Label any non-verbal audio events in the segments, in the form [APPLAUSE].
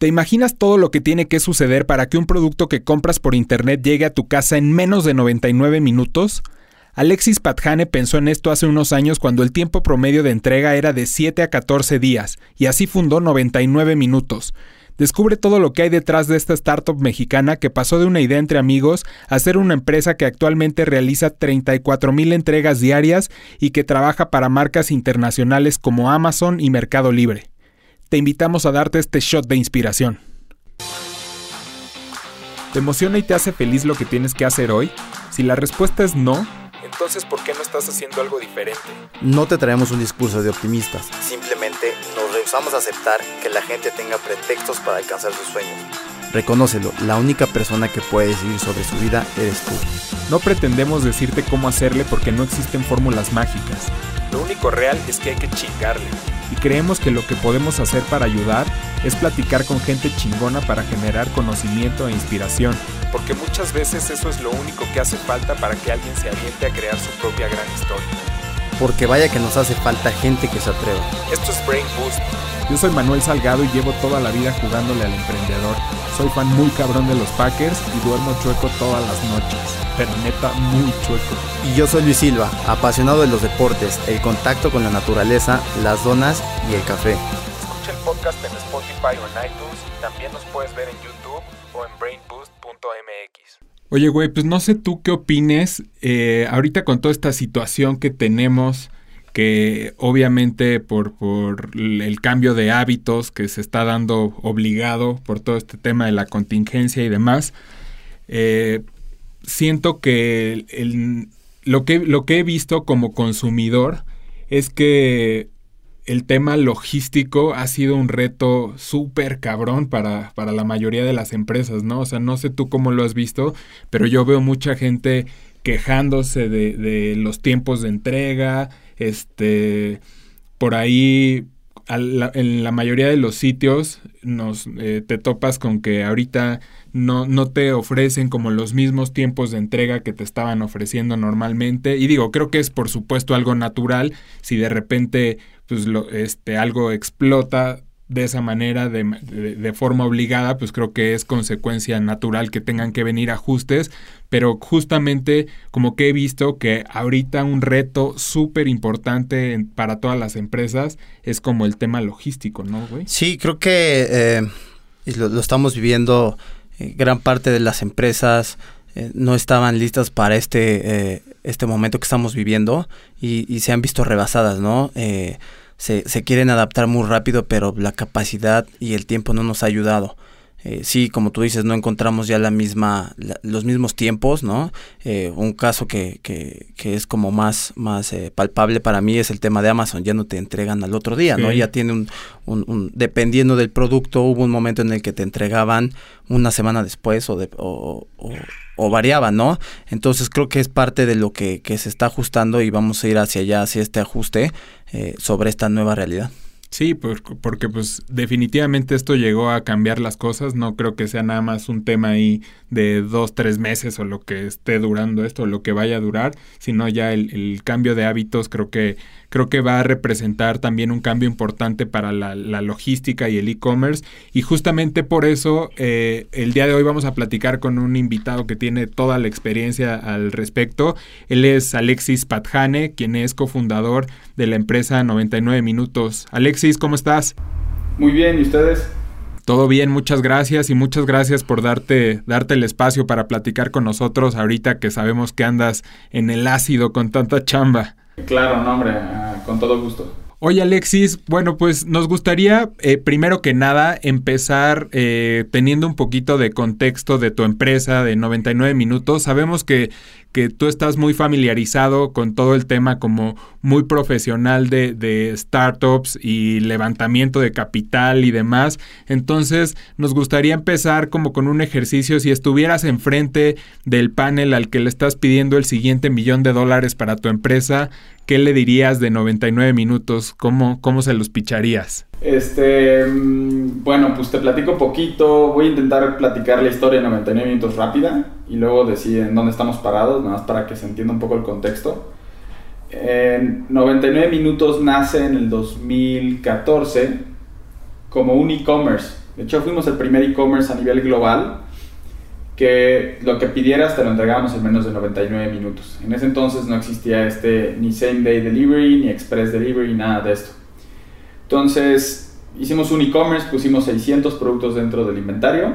¿Te imaginas todo lo que tiene que suceder para que un producto que compras por internet llegue a tu casa en menos de 99 minutos? Alexis Patjane pensó en esto hace unos años cuando el tiempo promedio de entrega era de 7 a 14 días, y así fundó 99 minutos. Descubre todo lo que hay detrás de esta startup mexicana que pasó de una idea entre amigos a ser una empresa que actualmente realiza 34 mil entregas diarias y que trabaja para marcas internacionales como Amazon y Mercado Libre. Te invitamos a darte este shot de inspiración. ¿Te emociona y te hace feliz lo que tienes que hacer hoy? Si la respuesta es no, entonces ¿por qué no estás haciendo algo diferente? No te traemos un discurso de optimistas. Simplemente nos rehusamos a aceptar que la gente tenga pretextos para alcanzar sus sueños. Reconócelo, la única persona que puede decidir sobre su vida eres tú. No pretendemos decirte cómo hacerle porque no existen fórmulas mágicas. Lo único real es que hay que chingarle. Y creemos que lo que podemos hacer para ayudar es platicar con gente chingona para generar conocimiento e inspiración. Porque muchas veces eso es lo único que hace falta para que alguien se aviente a crear su propia gran historia. Porque vaya que nos hace falta gente que se atreva. Esto es Brain Boost. Yo soy Manuel Salgado y llevo toda la vida jugándole al emprendedor. Soy fan muy cabrón de los Packers y duermo chueco todas las noches. Pero neta, muy chueco. Y yo soy Luis Silva, apasionado de los deportes, el contacto con la naturaleza, las donas y el café. Escucha el podcast en Spotify o en iTunes y también nos puedes ver en YouTube. Oye, güey, pues no sé tú qué opines eh, ahorita con toda esta situación que tenemos, que obviamente por, por el cambio de hábitos que se está dando obligado por todo este tema de la contingencia y demás, eh, siento que, lo que lo que he visto como consumidor es que el tema logístico ha sido un reto súper cabrón para, para la mayoría de las empresas, ¿no? O sea, no sé tú cómo lo has visto, pero yo veo mucha gente quejándose de, de los tiempos de entrega, este, por ahí en la mayoría de los sitios nos eh, te topas con que ahorita no, no te ofrecen como los mismos tiempos de entrega que te estaban ofreciendo normalmente. Y digo, creo que es por supuesto algo natural. Si de repente pues lo, este, algo explota de esa manera, de, de, forma obligada, pues creo que es consecuencia natural que tengan que venir ajustes, pero justamente como que he visto que ahorita un reto súper importante para todas las empresas es como el tema logístico, ¿no, güey? Sí, creo que eh, lo, estamos viviendo, eh, gran parte de las empresas eh, no estaban listas para este, este momento que estamos viviendo y, y se han visto rebasadas, ¿no? Se, se quieren adaptar muy rápido, pero la capacidad y el tiempo no nos ha ayudado. Eh, sí, como tú dices, no encontramos ya la misma, los mismos tiempos, ¿no? Eh, un caso que, que, que, es como más, más eh, palpable para mí es el tema de Amazon, ya no te entregan al otro día, ¿no? Ya tiene un, un, dependiendo del producto, hubo un momento en el que te entregaban una semana después o, de, o, o, o variaban, ¿no? Entonces creo que es parte de lo que, que, se está ajustando y vamos a ir hacia allá, hacia este ajuste sobre esta nueva realidad. Sí, porque pues definitivamente esto llegó a cambiar las cosas. No creo que sea nada más un tema ahí de dos, tres meses o lo que esté durando esto, o lo que vaya a durar, sino ya el, el cambio de hábitos creo que creo que va a representar también un cambio importante para la, logística y el e-commerce. Y justamente por eso eh, el día de hoy vamos a platicar con un invitado que tiene toda la experiencia al respecto. Él es Alexis Patjane, quien es cofundador de la empresa 99 Minutos. Alexis, ¿cómo estás? Muy bien, ¿y ustedes? Todo bien, muchas gracias y muchas gracias por darte, darte el espacio para platicar con nosotros ahorita que sabemos que andas en el ácido con tanta chamba. Claro, no, hombre, ah, con todo gusto. Oye Alexis, bueno pues nos gustaría eh, primero que nada empezar eh, teniendo un poquito de contexto de tu empresa de 99 minutos. Sabemos que que tú estás muy familiarizado con todo el tema como muy profesional de, de, startups y levantamiento de capital y demás. Entonces, nos gustaría empezar como con un ejercicio. Si estuvieras enfrente del panel al que le estás pidiendo el siguiente millón de dólares para tu empresa, ¿qué le dirías de 99 minutos? ¿Cómo, cómo se los picharías? Este, mm, bueno, pues te platico poquito. Voy a intentar platicar la historia en 99 minutos rápida y luego decir en dónde estamos parados, nada más para que se entienda un poco el contexto. En 99 minutos nace en el 2014 como un e-commerce De hecho, fuimos el primer e-commerce a nivel global que lo que pidieras te lo entregábamos en menos de 99 minutos. En ese entonces no existía este ni same day delivery, ni express delivery, nada de esto. Entonces hicimos un e-commerce, pusimos 600 productos dentro del inventario.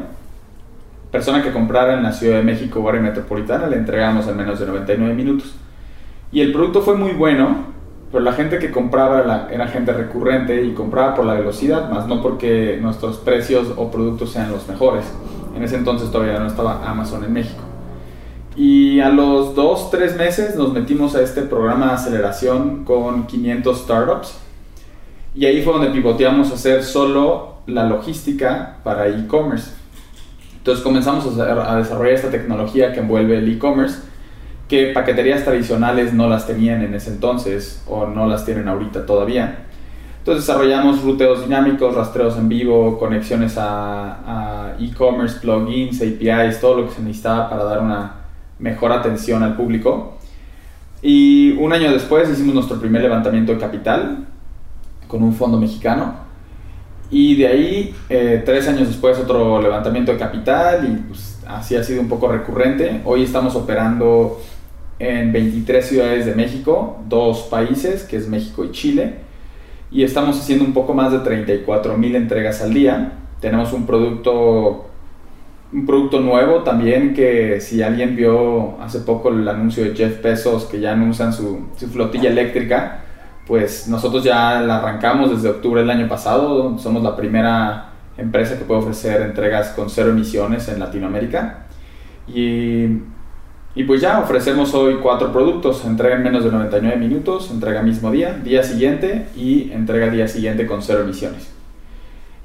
Persona que comprara en la Ciudad de México o área metropolitana le entregamos en menos de 99 minutos. Y el producto fue muy bueno, pero la gente que compraba era gente recurrente y compraba por la velocidad, más no porque nuestros precios o productos sean los mejores. En ese entonces todavía no estaba Amazon en México. Y a los dos, tres meses nos metimos a este programa de aceleración con 500 startups. Y ahí fue donde pivoteamos a hacer solo la logística para e-commerce. Entonces comenzamos a, a desarrollar esta tecnología que envuelve el e-commerce, que paqueterías tradicionales no las tenían en ese entonces o no las tienen ahorita todavía. Entonces desarrollamos ruteos dinámicos, rastreos en vivo, conexiones a, e-commerce, plugins, APIs, todo lo que se necesitaba para dar una mejor atención al público. Y un año después hicimos nuestro primer levantamiento de capital con un fondo mexicano. Y de ahí, eh, tres años después, otro levantamiento de capital y pues, así ha sido un poco recurrente. Hoy estamos operando en 23 ciudades de México, dos países, que es México y Chile y estamos haciendo un poco más de 34 mil entregas al día. Tenemos un producto, un producto nuevo también que si alguien vio hace poco el anuncio de Jeff Bezos que ya anuncian su, su flotilla eléctrica, pues nosotros ya la arrancamos desde octubre del año pasado. Somos la primera empresa que puede ofrecer entregas con cero emisiones en Latinoamérica. Y y pues ya ofrecemos hoy cuatro productos, entrega en menos de 99 minutos, entrega mismo día, día siguiente y entrega día siguiente con cero emisiones.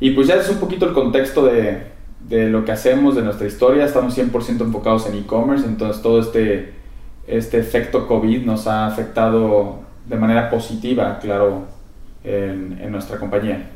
Y pues ya es un poquito el contexto de, de lo que hacemos, de nuestra historia, estamos 100% enfocados en e-commerce, entonces todo este, este efecto COVID nos ha afectado de manera positiva, claro, en, en nuestra compañía.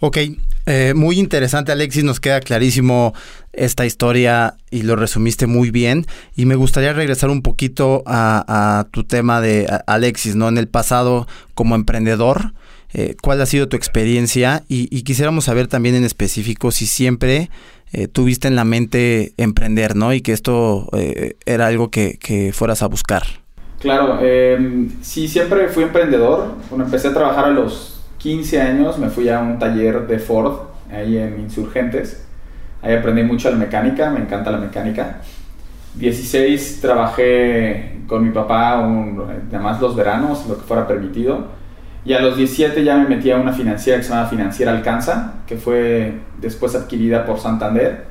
Ok, eh, muy interesante Alexis, nos queda clarísimo esta historia y lo resumiste muy bien. Y me gustaría regresar un poquito a, tu tema de Alexis, ¿no? En el pasado como emprendedor, eh, ¿cuál ha sido tu experiencia? Y, quisiéramos saber también en específico si siempre eh, tuviste en la mente emprender, ¿no? Y que esto era algo que, que, fueras a buscar. Claro, em, sí, siempre fui emprendedor. Bueno, empecé a trabajar a los 15 años me fui a un taller de Ford, ahí en Insurgentes. Ahí aprendí mucho la mecánica, me encanta la mecánica. 16 trabajé con mi papá, un, además los veranos, lo que fuera permitido. Y a los 17 ya me metí a una financiera que se llama Financiera Alcanza, que fue después adquirida por Santander.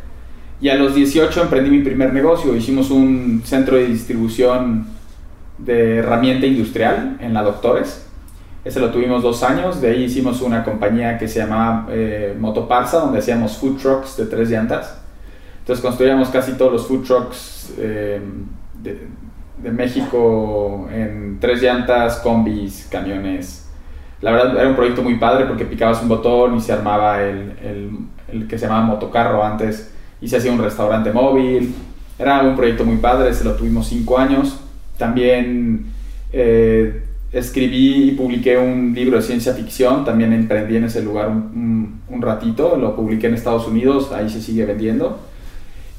Y a los 18 emprendí mi primer negocio. Hicimos un centro de distribución de herramienta industrial en la Doctores ese lo tuvimos dos años, de ahí hicimos una compañía que se llamaba eh, Motoparsa, donde hacíamos food trucks de tres llantas. Entonces construíamos casi todos los food trucks eh, de, México en tres llantas, combis, camiones. La verdad era un proyecto muy padre porque picabas un botón y se armaba el, el, el que se llamaba motocarro antes y se hacía un restaurante móvil. Era un proyecto muy padre, ese lo tuvimos cinco años. También... Eh, escribí y publiqué un libro de ciencia ficción, también emprendí en ese lugar un, ratito, lo publiqué en Estados Unidos, ahí se sigue vendiendo.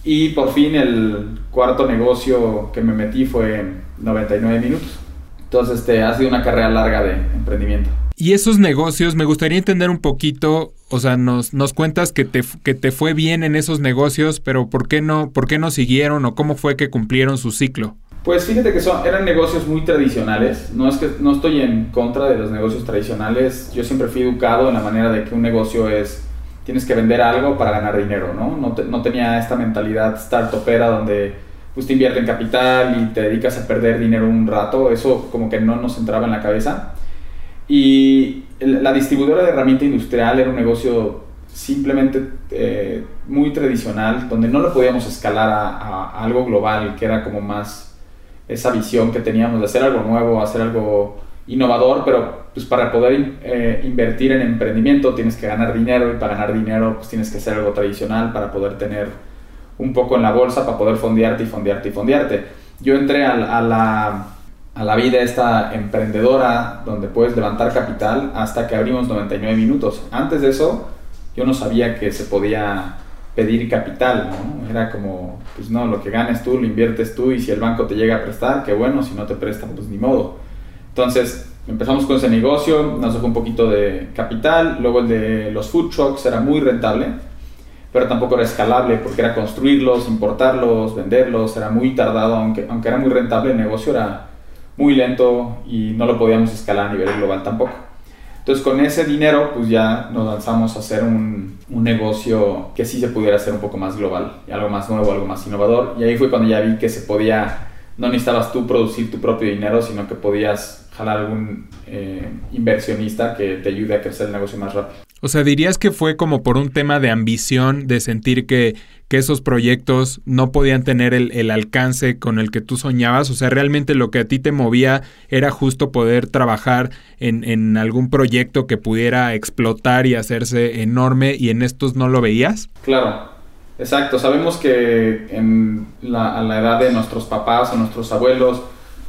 Y por fin el cuarto negocio que me metí fue 99 minutos. Entonces este, ha sido una carrera larga de emprendimiento. Y esos negocios, me gustaría entender un poquito, o sea, nos, nos cuentas que te, que te fue bien en esos negocios, pero ¿por qué, no, ¿por qué no siguieron o cómo fue que cumplieron su ciclo? Pues fíjate que son, eran negocios muy tradicionales. No es que no estoy en contra de los negocios tradicionales. Yo siempre fui educado en la manera de que un negocio es tienes que vender algo para ganar dinero, ¿no? No, no tenía esta mentalidad startupera donde pues te invierten capital y te dedicas a perder dinero un rato. Eso como que no nos entraba en la cabeza. Y la distribuidora de herramienta industrial era un negocio simplemente eh, muy tradicional, donde no lo podíamos escalar a algo global, que era como más esa visión que teníamos de hacer algo nuevo, hacer algo innovador, pero pues para poder eh, invertir en emprendimiento tienes que ganar dinero y para ganar dinero pues tienes que hacer algo tradicional para poder tener un poco en la bolsa, para poder fondearte y fondearte y fondearte. Yo entré a, la, a la vida esta emprendedora donde puedes levantar capital hasta que abrimos 99 minutos. Antes de eso yo no sabía que se podía pedir capital. Era como, pues no, lo que ganes tú lo inviertes tú y si el banco te llega a prestar, qué bueno, si no te prestan, pues ni modo. Entonces empezamos con ese negocio, nos dejó un poquito de capital, luego el de los food trucks era muy rentable, pero tampoco era escalable porque era construirlos, importarlos, venderlos, era muy tardado, aunque, aunque era muy rentable, el negocio era muy lento y no lo podíamos escalar a nivel global tampoco. Entonces con ese dinero pues ya nos lanzamos a hacer un, un, negocio que sí se pudiera hacer un poco más global, algo más nuevo, algo más innovador. Y ahí fue cuando ya vi que se podía, no necesitabas tú producir tu propio dinero, sino que podías jalar algún eh, inversionista que te ayude a crecer el negocio más rápido. O sea, dirías que fue como por un tema de ambición, de sentir que, que esos proyectos no podían tener el, el, alcance con el que tú soñabas. O sea, realmente lo que a ti te movía era justo poder trabajar en, en algún proyecto que pudiera explotar y hacerse enorme y en estos no lo veías. Claro, exacto. Sabemos que en la, a la edad de nuestros papás o nuestros abuelos,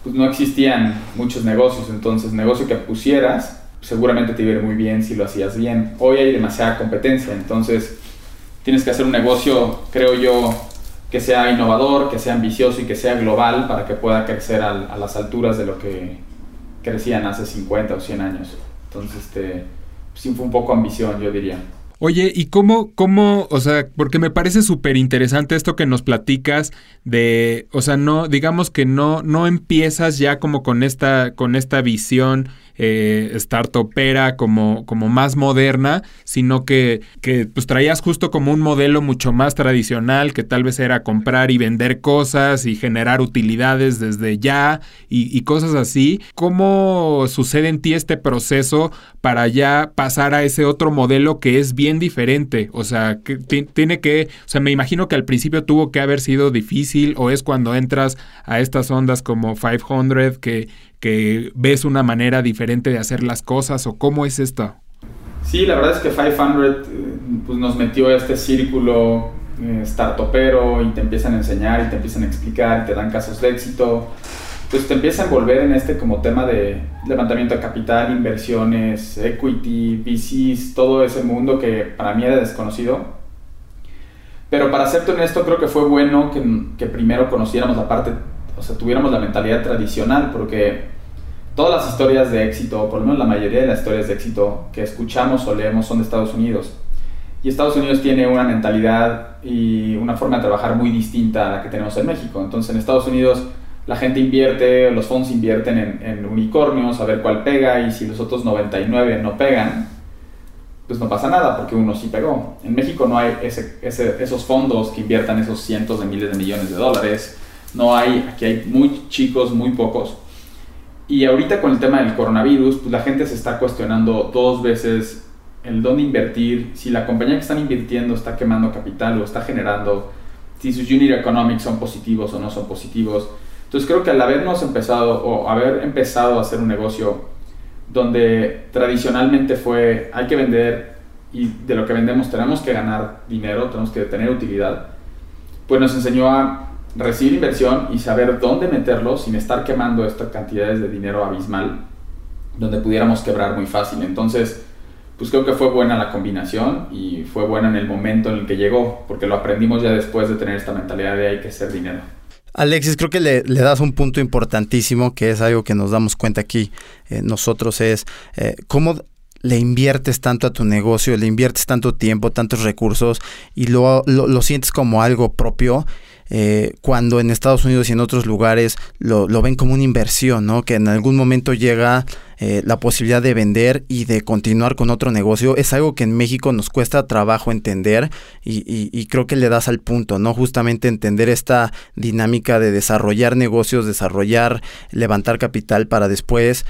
pues no existían muchos negocios. Entonces, negocio que pusieras seguramente te iba muy bien si lo hacías bien. Hoy hay demasiada competencia, entonces tienes que hacer un negocio, creo yo, que sea innovador, que sea ambicioso y que sea global para que pueda crecer a, las alturas de lo que crecían hace 50 o 100 años. Entonces, este, sí fue un poco ambición, yo diría. Oye, ¿y cómo, cómo, o sea, porque me parece súper interesante esto que nos platicas de, o sea, no, digamos que no, no empiezas ya como con esta, con esta visión eh, startupera como, como más moderna, sino que, que pues traías justo como un modelo mucho más tradicional, que tal vez era comprar y vender cosas y generar utilidades desde ya y, y cosas así. ¿Cómo sucede en ti este proceso para ya pasar a ese otro modelo que es bien diferente? O sea, que tiene que, o sea, me imagino que al principio tuvo que haber sido difícil o es cuando entras a estas ondas como 500 que que ves una manera diferente de hacer las cosas o cómo es esto? Sí, la verdad es que 500 pues, nos metió a este círculo eh, startupero y te empiezan a enseñar y te empiezan a explicar y te dan casos de éxito. Pues te empieza a envolver en este como tema de levantamiento de capital, inversiones, equity, VCs, todo ese mundo que para mí era desconocido. Pero para serte honesto, creo que fue bueno que, que primero conociéramos la parte, o sea, tuviéramos la mentalidad tradicional, porque todas las historias de éxito, por lo menos la mayoría de las historias de éxito que escuchamos o leemos son de Estados Unidos. Y Estados Unidos tiene una mentalidad y una forma de trabajar muy distinta a la que tenemos en México. Entonces en Estados Unidos la gente invierte, los fondos invierten en, en unicornios, a ver cuál pega y si los otros 99 no pegan, pues no pasa nada porque uno sí pegó. En México no hay ese, ese, esos fondos que inviertan esos cientos de miles de millones de dólares. No hay, aquí hay muy chicos, muy pocos. Y ahorita con el tema del coronavirus, pues la gente se está cuestionando dos veces el dónde invertir, si la compañía que están invirtiendo está quemando capital o está generando, si sus unit economics son positivos o no son positivos. Entonces creo que al habernos empezado o haber empezado a hacer un negocio donde tradicionalmente fue hay que vender y de lo que vendemos tenemos que ganar dinero, tenemos que tener utilidad, pues nos enseñó a recibir inversión y saber dónde meterlo sin estar quemando estas cantidades de dinero abismal donde pudiéramos quebrar muy fácil. Entonces, pues creo que fue buena la combinación y fue buena en el momento en el que llegó, porque lo aprendimos ya después de tener esta mentalidad de hay que hacer dinero. Alexis, creo que le, das un punto importantísimo, que es algo que nos damos cuenta aquí eh, nosotros, es eh, cómo le inviertes tanto a tu negocio, le inviertes tanto tiempo, tantos recursos y lo, lo sientes como algo propio eh, cuando en Estados Unidos y en otros lugares lo, lo, ven como una inversión, ¿no? Que en algún momento llega eh, la posibilidad de vender y de continuar con otro negocio. Es algo que en México nos cuesta trabajo entender y, y, y creo que le das al punto, ¿no? Justamente entender esta dinámica de desarrollar negocios, desarrollar, levantar capital para después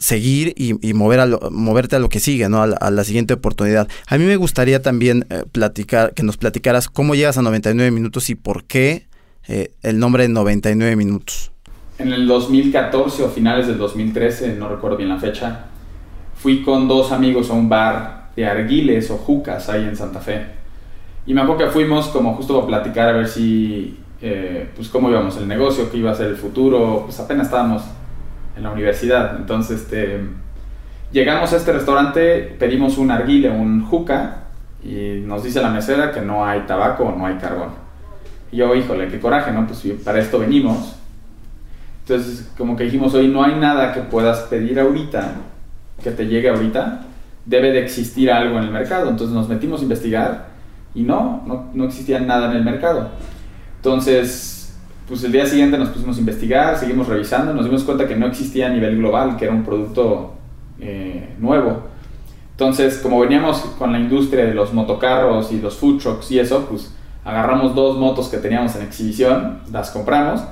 seguir y, mover a moverte a lo que sigue, ¿no? A la, siguiente oportunidad. A mí me gustaría también eh, platicar, que nos platicaras cómo llegas a 99 minutos y por qué eh, el nombre de 99 minutos. En el 2014 o finales del 2013, no recuerdo bien la fecha, fui con dos amigos a un bar de arguiles o jucas ahí en Santa Fe. Y me acuerdo que fuimos justo a platicar a ver eh, pues cómo íbamos el negocio, qué iba a ser el futuro, pues apenas estábamos en la universidad. Entonces, este, llegamos a este restaurante, pedimos un arguile, un juca, Y nos dice la mesera que no hay tabaco no hay carbón. Y yo, híjole, qué coraje, ¿no? Pues para esto venimos. Entonces, como que dijimos, hoy no hay nada que puedas pedir ahorita, que te llegue ahorita, debe de existir algo en el mercado. Entonces nos metimos a investigar y no, no, no existía nada en el mercado. Entonces, pues el día siguiente nos pusimos a investigar, seguimos revisando, nos dimos cuenta que no existía a nivel global, que era un producto eh, nuevo. Entonces, como veníamos con la industria de los motocarros y los food trucks y eso, pues agarramos dos motos que teníamos en exhibición, las compramos,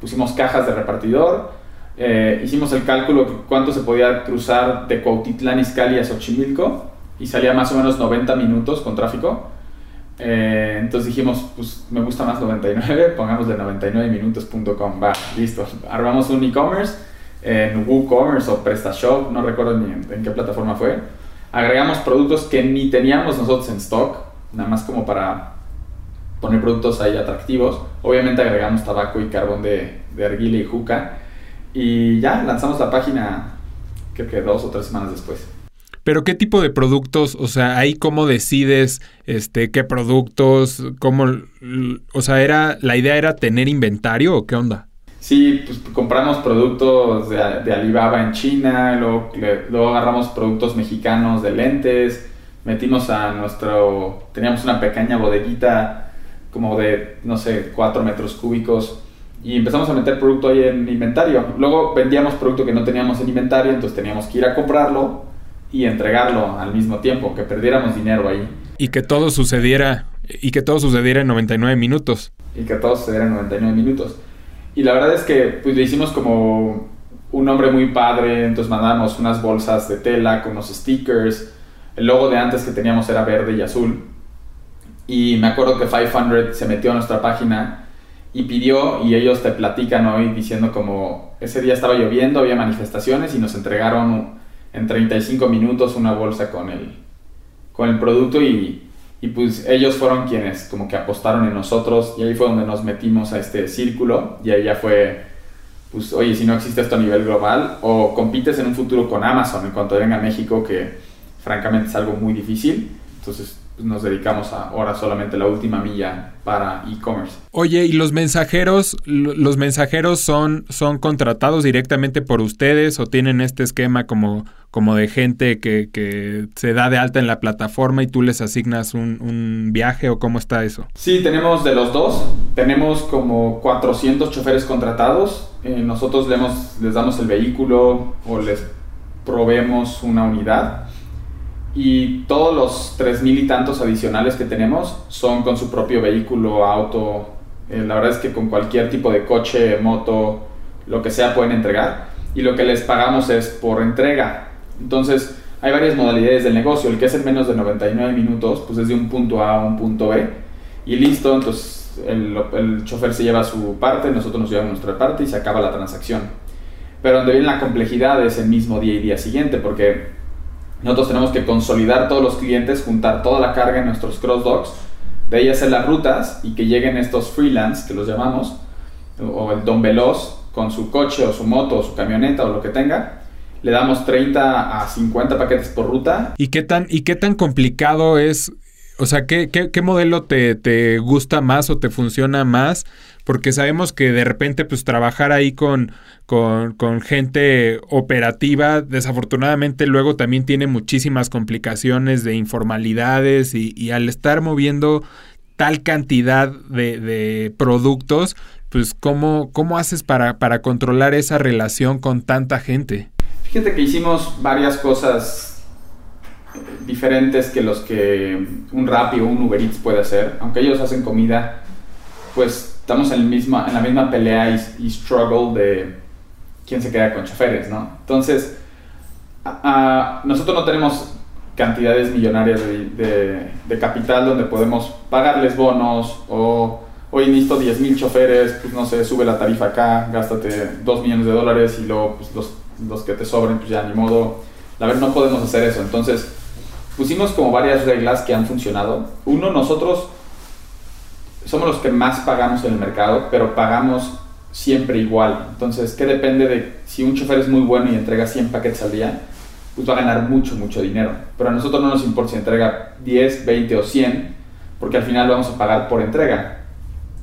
pusimos cajas de repartidor, eh, hicimos el cálculo de cuánto se podía cruzar de Cuautitlán Izcalli a Xochimilco y salía más o menos 90 minutos con tráfico. Eh, entonces dijimos, pues me gusta más 99, pongamos de 99minutos.com, va, listo. Armamos un e-commerce en WooCommerce o PrestaShop, no recuerdo ni en, qué plataforma fue. Agregamos productos que ni teníamos nosotros en stock, nada más como para poner productos ahí atractivos. Obviamente agregamos tabaco y carbón de, de y juca. Y ya lanzamos la página, creo que dos o tres semanas después. Pero qué tipo de productos, o sea, ahí cómo decides este qué productos, cómo o sea, era la idea era tener inventario o qué onda? Sí, pues compramos productos de, Alibaba en China, luego, luego, agarramos productos mexicanos de lentes, metimos a nuestro, teníamos una pequeña bodeguita como de, no sé, 4 metros cúbicos y empezamos a meter producto ahí en inventario. Luego vendíamos producto que no teníamos en inventario, entonces teníamos que ir a comprarlo y entregarlo al mismo tiempo, que perdiéramos dinero ahí. Y que todo sucediera, y que todo sucediera en 99 minutos. Y que todo sucediera en 99 minutos. Y la verdad es que pues, lo hicimos como un nombre muy padre, entonces mandamos unas bolsas de tela con unos stickers. El logo de antes que teníamos era verde y azul. Y me acuerdo que 500 se metió a nuestra página y pidió, y ellos te platican hoy diciendo como ese día estaba lloviendo, había manifestaciones y nos entregaron en 35 minutos una bolsa con el, con el producto y y pues ellos fueron quienes como que apostaron en nosotros y ahí fue donde nos metimos a este círculo y ahí ya fue, pues oye, si no existe esto a nivel global o compites en un futuro con Amazon en cuanto venga a México, que francamente es algo muy difícil, entonces pues, nos dedicamos ahora solamente la última milla para e-commerce. Oye, ¿y los mensajeros, los mensajeros son, son contratados directamente por ustedes o tienen este esquema como, como de gente que, que se da de alta en la plataforma y tú les asignas un, un viaje o cómo está eso? Sí, tenemos de los dos. Tenemos como 400 choferes contratados. Eh, nosotros les, les damos el vehículo o les proveemos una unidad y todos los tres mil y tantos adicionales que tenemos son con su propio vehículo, auto. Eh, la verdad es que con cualquier tipo de coche, moto, lo que sea pueden entregar. Y lo que les pagamos es por entrega. Entonces, hay varias modalidades del negocio. El que es en menos de 99 minutos, pues es de un punto A a un punto B. Y listo, entonces el, el chofer se lleva su parte, nosotros nos llevamos nuestra parte y se acaba la transacción. Pero donde viene la complejidad es el mismo día y día siguiente, porque nosotros tenemos que consolidar todos los clientes, juntar toda la carga en nuestros cross docks, de ahí hacer las rutas y que lleguen estos freelance, que los llamamos, o el don veloz, con su coche o su moto o su camioneta o lo que tenga. Le damos 30 a 50 paquetes por ruta. ¿Y qué tan, y qué tan complicado es o sea, ¿qué, qué, modelo te, te, gusta más o te funciona más? Porque sabemos que de repente, pues trabajar ahí con, con, gente operativa, desafortunadamente luego también tiene muchísimas complicaciones de informalidades y, al estar moviendo tal cantidad de, de productos, pues ¿cómo, cómo haces para, para controlar esa relación con tanta gente? Fíjate que hicimos varias cosas diferentes que los que un Rappi o un Uber Eats puede hacer. Aunque ellos hacen comida, pues estamos en, el misma, en la misma pelea y, struggle de quién se queda con choferes, ¿no? Entonces, nosotros no tenemos cantidades millonarias de, capital donde podemos pagarles bonos o hoy necesito 10 mil choferes, pues no sé, sube la tarifa acá, gástate 2 millones de dólares y luego pues, los, los que te sobren, pues ya ni modo. La verdad no podemos hacer eso. Entonces, pusimos como varias reglas que han funcionado. Uno, nosotros somos los que más pagamos en el mercado, pero pagamos siempre igual. Entonces, ¿qué depende de si un chofer es muy bueno y entrega 100 paquetes al día? pues va a ganar mucho, mucho dinero. Pero a nosotros no nos importa si entrega 10, 20 o 100, porque al final vamos a pagar por entrega.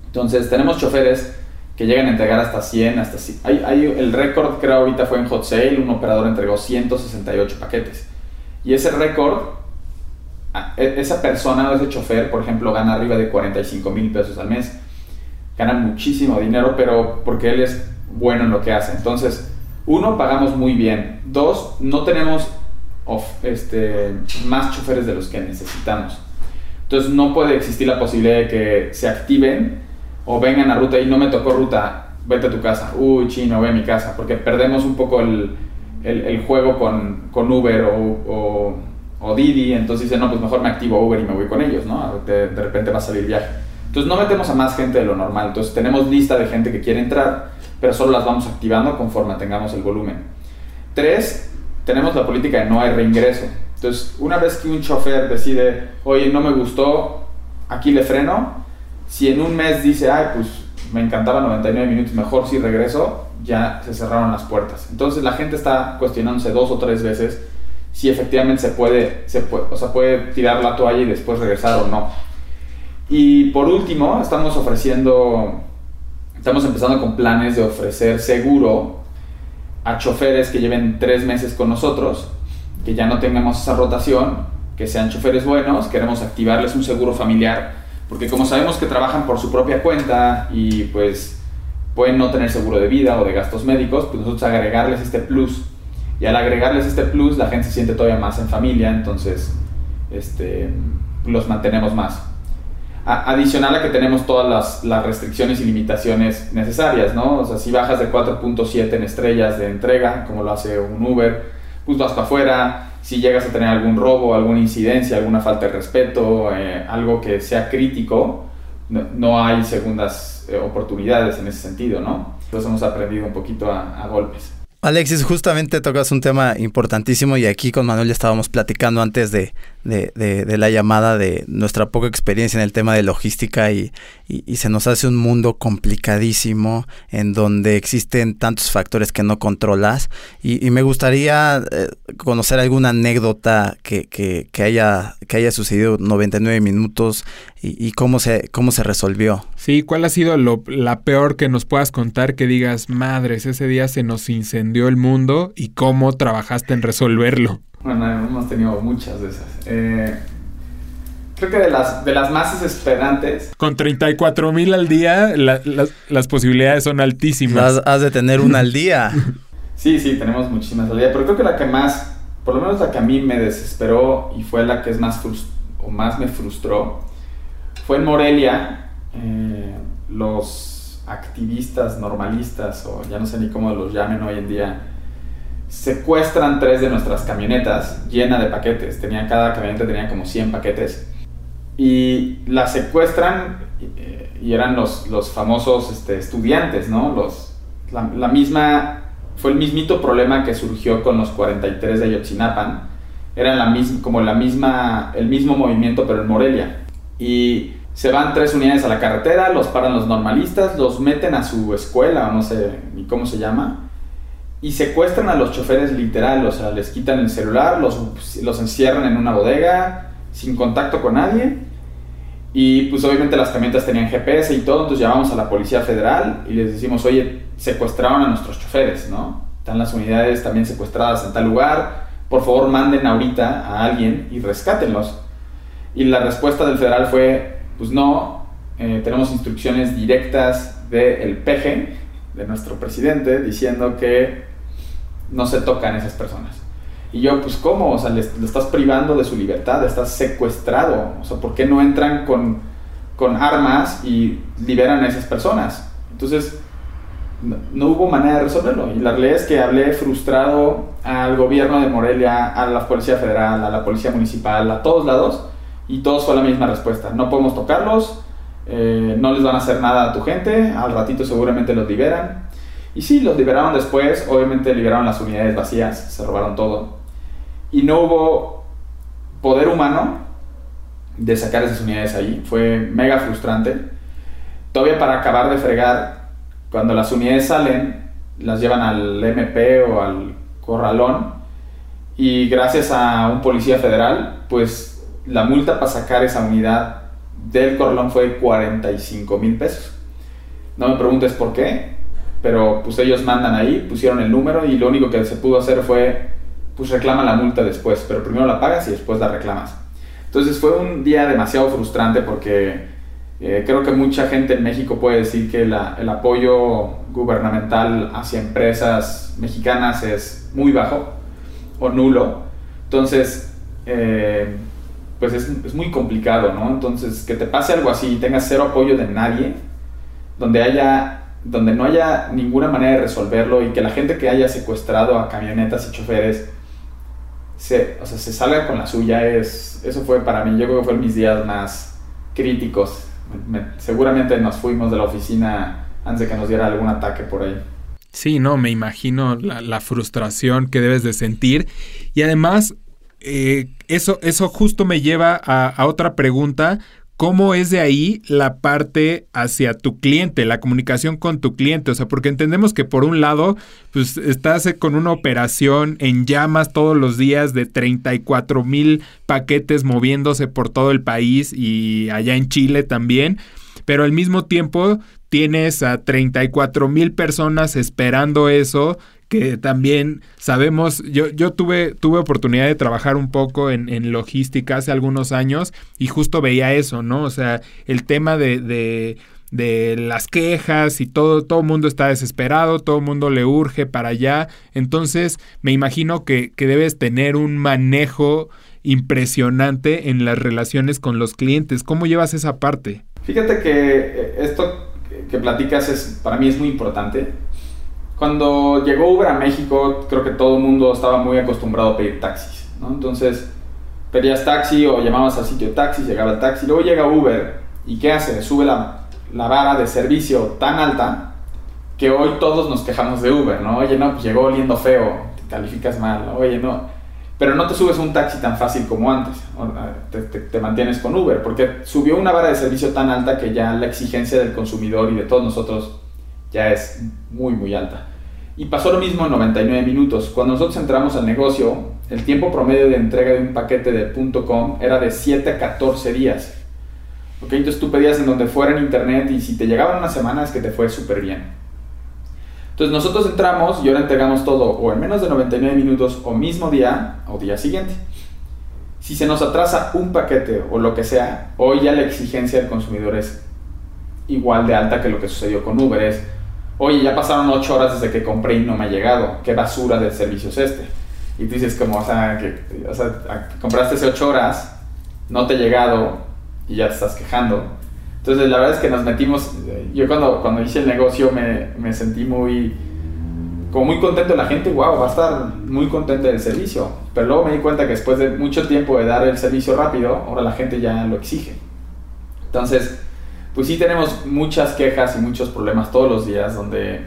Entonces tenemos choferes que llegan a entregar hasta 100, hasta hay, hay, el récord creo ahorita fue en Hot Sale, un operador entregó 168 paquetes. Y ese récord, esa persona o ese chofer, por ejemplo, gana arriba de 45 mil pesos al mes. Gana muchísimo dinero, pero porque él es bueno en lo que hace. Entonces, uno, pagamos muy bien. Dos, no tenemos este, más choferes de los que necesitamos. Entonces, no puede existir la posibilidad de que se activen o vengan a ruta y no me tocó ruta, vete a tu casa. Uy, chino, ve a mi casa. Porque perdemos un poco el, el, juego con, con Uber o, o, Didi. Entonces dice, no, pues mejor me activo Uber y me voy con ellos, ¿no? De, de repente va a salir viaje. Entonces, no metemos a más gente de lo normal. Entonces, tenemos lista de gente que quiere entrar pero solo las vamos activando conforme tengamos el volumen. Tres, tenemos la política de no hay reingreso. Entonces, una vez que un chofer decide, oye, no me gustó, aquí le freno, si en un mes dice, ay, pues me encantaba 99 minutos, mejor si regreso, ya se cerraron las puertas. Entonces la gente está cuestionándose dos o tres veces si efectivamente se puede, se puede, o sea, puede tirar la toalla y después regresar o no. Y por último, estamos ofreciendo Estamos empezando con planes de ofrecer seguro a choferes que lleven tres meses con nosotros, que ya no tengamos esa rotación, que sean choferes buenos, queremos activarles un seguro familiar, porque como sabemos que trabajan por su propia cuenta y pues pueden no tener seguro de vida o de gastos médicos, pues nosotros agregarles este plus. Y al agregarles este plus, la gente se siente todavía más en familia, entonces este, los mantenemos más adicional a que tenemos todas las, restricciones y limitaciones necesarias, ¿no? O sea, si bajas de 4.7 en estrellas de entrega, como lo hace un Uber, pues vas para afuera. Si llegas a tener algún robo, alguna incidencia, alguna falta de respeto, eh, algo que sea crítico, no, hay segundas eh, oportunidades en ese sentido, ¿no? Entonces hemos aprendido un poquito a golpes. Alexis, justamente tocas un tema importantísimo y aquí con Manuel ya estábamos platicando antes de, de, la llamada de nuestra poca experiencia en el tema de logística y, y, se nos hace un mundo complicadísimo en donde existen tantos factores que no controlas y, me gustaría eh, conocer alguna anécdota que, que, que, haya, que haya sucedido 99 minutos y, cómo, se, cómo se resolvió. Sí, ¿cuál ha sido lo, la peor que nos puedas contar que digas, madres, ese día se nos incendió el mundo y cómo trabajaste en resolverlo? Bueno, hemos tenido muchas de esas. Eh, creo que de las, de las más desesperantes. Con 34 mil al día, las posibilidades son altísimas. Has, de tener una al día. [LAUGHS] sí, sí, tenemos muchísimas al día. Pero creo que la que más, por lo menos la que a mí me desesperó y fue la que es más o más me frustró, fue en Morelia, eh, los activistas normalistas, o ya no sé ni cómo los llamen hoy en día, secuestran tres de nuestras camionetas llenas de paquetes. Tenía, cada camioneta tenía como 100 paquetes. Y las secuestran y, eran los, los famosos este, estudiantes, ¿no? Los, la, misma, fue el mismito problema que surgió con los 43 de Ayotzinapan. Eran la misma, como la misma, el mismo movimiento, pero en Morelia. Y se van tres unidades a la carretera, los paran los normalistas, los meten a su escuela o no sé ni cómo se llama y secuestran a los choferes literal, o sea, les quitan el celular, los, los encierran en una bodega sin contacto con nadie y pues obviamente las camionetas tenían GPS y todo, entonces llamamos a la Policía Federal y les decimos, oye, secuestraron a nuestros choferes, ¿no? Están las unidades también secuestradas en tal lugar, por favor manden ahorita a alguien y rescátenlos. Y la respuesta del federal fue, pues no, eh, tenemos instrucciones directas del PG, de nuestro presidente, diciendo que no se tocan esas personas. Y yo, pues, ¿cómo? O sea, le, estás privando de su libertad, estás secuestrado. O sea, ¿por qué no entran con, con armas y liberan a esas personas? Entonces, no, hubo manera de resolverlo. Y la realidad es que hablé frustrado al gobierno de Morelia, a la Policía Federal, a la Policía Municipal, a todos lados, y todos fue la misma respuesta. No podemos tocarlos, eh, no les van a hacer nada a tu gente, al ratito seguramente los liberan. Y sí, los liberaron después, obviamente liberaron las unidades vacías, se robaron todo. Y no hubo poder humano de sacar esas unidades ahí, fue mega frustrante. Todavía para acabar de fregar, cuando las unidades salen, las llevan al MP o al corralón y gracias a un policía federal, pues la multa para sacar esa unidad del corralón fue 45 mil pesos. No me preguntes por qué, pero pues ellos mandan ahí, pusieron el número y lo único que se pudo hacer fue, pues reclama la multa después, pero primero la pagas y después la reclamas. Entonces fue un día demasiado frustrante porque eh, creo que mucha gente en México puede decir que la, el apoyo gubernamental hacia empresas mexicanas es muy bajo o nulo. Entonces, eh, pues es, es, muy complicado, ¿no? Entonces, que te pase algo así y tengas cero apoyo de nadie, donde haya donde no haya ninguna manera de resolverlo y que la gente que haya secuestrado a camionetas y choferes se, o sea, se salga con la suya, es, eso fue para mí, yo creo que fue mis días más críticos. seguramente nos fuimos de la oficina antes de que nos diera algún ataque por ahí. Sí, no, me imagino la, frustración que debes de sentir. Y además, eh, eso, eso justo me lleva a, a otra pregunta, ¿Cómo es de ahí la parte hacia tu cliente, la comunicación con tu cliente? O sea, porque entendemos que por un lado, pues estás con una operación en llamas todos los días de 34 mil paquetes moviéndose por todo el país y allá en Chile también, pero al mismo tiempo tienes a 34 mil personas esperando eso que también sabemos, yo, yo tuve, tuve oportunidad de trabajar un poco en, logística hace algunos años y justo veía eso, ¿no? O sea, el tema de, de, las quejas y todo, todo el mundo está desesperado, todo el mundo le urge para allá. Entonces, me imagino que, que debes tener un manejo impresionante en las relaciones con los clientes. ¿Cómo llevas esa parte? Fíjate que eh, esto que platicas es, para mí es muy importante cuando llegó Uber a México, creo que todo el mundo estaba muy acostumbrado a pedir taxis, ¿no? Entonces, pedías taxi o llamabas al sitio de taxi, llegaba el taxi, luego llega Uber y ¿qué hace? Sube la, la vara de servicio tan alta que hoy todos nos quejamos de Uber, ¿no? Oye, no, pues llegó oliendo feo, te calificas mal, oye, no. Pero no te subes un taxi tan fácil como antes, te, te, mantienes con Uber, porque subió una vara de servicio tan alta que ya la exigencia del consumidor y de todos nosotros ya es muy, muy alta. Y pasó lo mismo en 99 minutos. Cuando nosotros entramos al negocio, el tiempo promedio de entrega de un paquete de .com era de 7 a 14 días. ¿Ok? Entonces tú pedías en donde fuera en internet y si te llegaban una semana es que te fue súper bien. Entonces nosotros entramos y ahora entregamos todo o en menos de 99 minutos o mismo día o día siguiente. Si se nos atrasa un paquete o lo que sea, hoy ya la exigencia del consumidor es igual de alta que lo que sucedió con Uber. Es, oye, ya pasaron ocho horas desde que compré y no me ha llegado, qué basura de servicio es este. Y tú dices como, o sea, que o sea, compraste hace ocho horas, no te ha llegado y ya te estás quejando. Entonces la verdad es que nos metimos, yo cuando, cuando hice el negocio me, me sentí muy, como muy contento la gente, wow, va a estar muy contento del servicio. Pero luego me di cuenta que después de mucho tiempo de dar el servicio rápido, ahora la gente ya lo exige. Entonces, pues sí tenemos muchas quejas y muchos problemas todos los días donde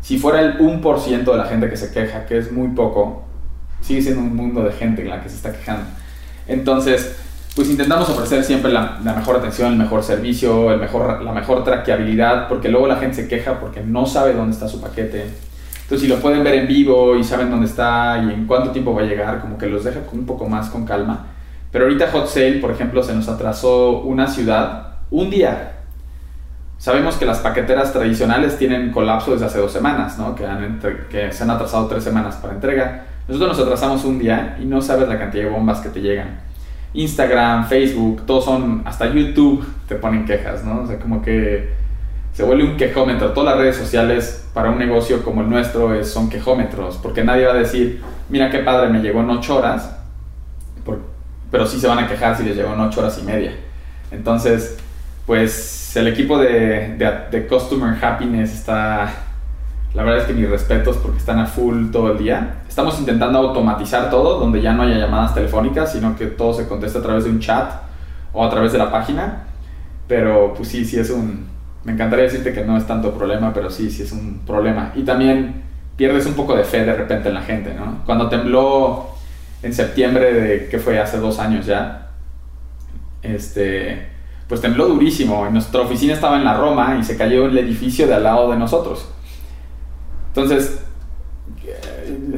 si fuera el 1% de la gente que se queja, que es muy poco, sigue siendo un mundo de gente en la que se está quejando. Entonces, pues intentamos ofrecer siempre la, mejor atención, el mejor servicio, el mejor, la mejor traqueabilidad, porque luego la gente se queja porque no sabe dónde está su paquete. Entonces, si lo pueden ver en vivo y saben dónde está y en cuánto tiempo va a llegar, como que los deja un poco más con calma. Pero ahorita Hot Sale, por ejemplo, se nos atrasó una ciudad un día. Sabemos que las paqueteras tradicionales tienen colapso desde hace dos semanas, ¿no? que, se han atrasado tres semanas para entrega. Nosotros nos atrasamos un día y no sabes la cantidad de bombas que te llegan. Instagram, Facebook, todos son, hasta YouTube te ponen quejas, ¿no? O sea, como que se vuelve un quejómetro. Todas las redes sociales para un negocio como el nuestro es, son quejómetros, porque nadie va a decir, mira qué padre, me llegó en ocho horas, pero sí se van a quejar si les llegó en ocho horas y media. Entonces, pues el equipo de, de, Customer Happiness está, la verdad es que mis respetos porque están a full todo el día. Estamos intentando automatizar todo, donde ya no haya llamadas telefónicas, sino que todo se contesta a través de un chat o a través de la página. Pero pues sí, sí es un... Me encantaría decirte que no es tanto problema, pero sí, sí es un problema. Y también pierdes un poco de fe de repente en la gente, ¿no? Cuando tembló en septiembre de, que fue hace dos años ya, este pues tembló durísimo. Nuestra oficina estaba en la Roma y se cayó el edificio de al lado de nosotros. Entonces,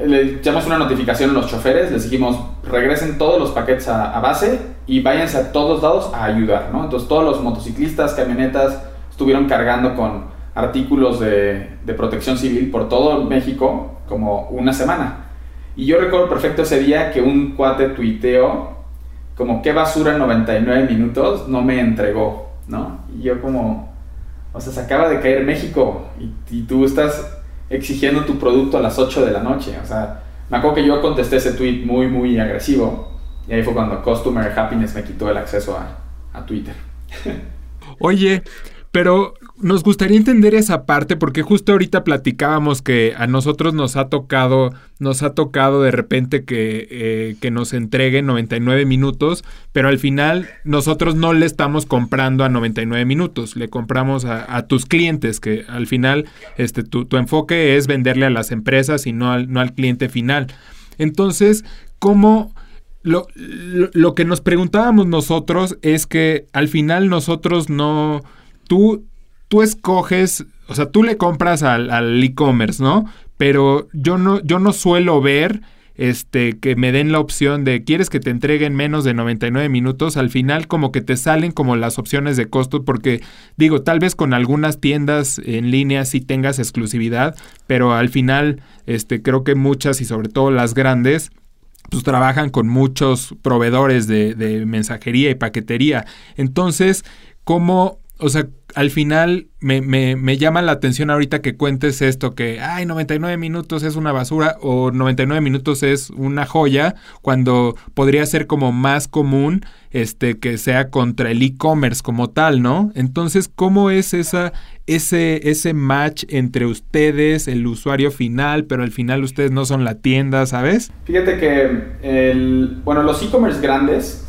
le echamos una notificación a los choferes, les dijimos, regresen todos los paquetes a, base y váyanse a todos lados a ayudar, ¿no? Entonces todos los motociclistas, camionetas estuvieron cargando con artículos de, de protección civil por todo México como una semana. Y yo recuerdo perfecto ese día que un cuate tuiteó como qué basura 99 minutos no me entregó, ¿no? Y yo como, o sea, se acaba de caer México y, tú estás exigiendo tu producto a las 8 de la noche. O sea, me acuerdo que yo contesté ese tweet muy, muy agresivo. Y ahí fue cuando Customer Happiness me quitó el acceso a, a Twitter. Oye, pero nos gustaría entender esa parte porque justo ahorita platicábamos que a nosotros nos ha tocado, nos ha tocado de repente que, eh, que nos entreguen 99 minutos, pero al final nosotros no le estamos comprando a 99 minutos, le compramos a, tus clientes, que al final este, tu, tu, enfoque es venderle a las empresas y no al, no al cliente final. Entonces, ¿cómo... Lo, lo, lo que nos preguntábamos nosotros es que al final nosotros no tú, tú escoges, o sea, tú le compras al e-commerce, ¿no? Pero yo no, yo no suelo ver este, que me den la opción de quieres que te entreguen menos de 99 minutos, al final como que te salen como las opciones de costo, porque digo, tal vez con algunas tiendas en línea sí tengas exclusividad, pero al final este, creo que muchas y sobre todo las grandes, pues trabajan con muchos proveedores de, de mensajería y paquetería. Entonces, ¿cómo o sea, al final me, me, me, llama la atención ahorita que cuentes esto, que, ay, 99 minutos es una basura o 99 minutos es una joya, cuando podría ser como más común este, que sea contra el e-commerce como tal, ¿no? Entonces, ¿cómo es esa, ese, ese match entre ustedes, el usuario final, pero al final ustedes no son la tienda, ¿sabes? Fíjate que, el, bueno, los e-commerce grandes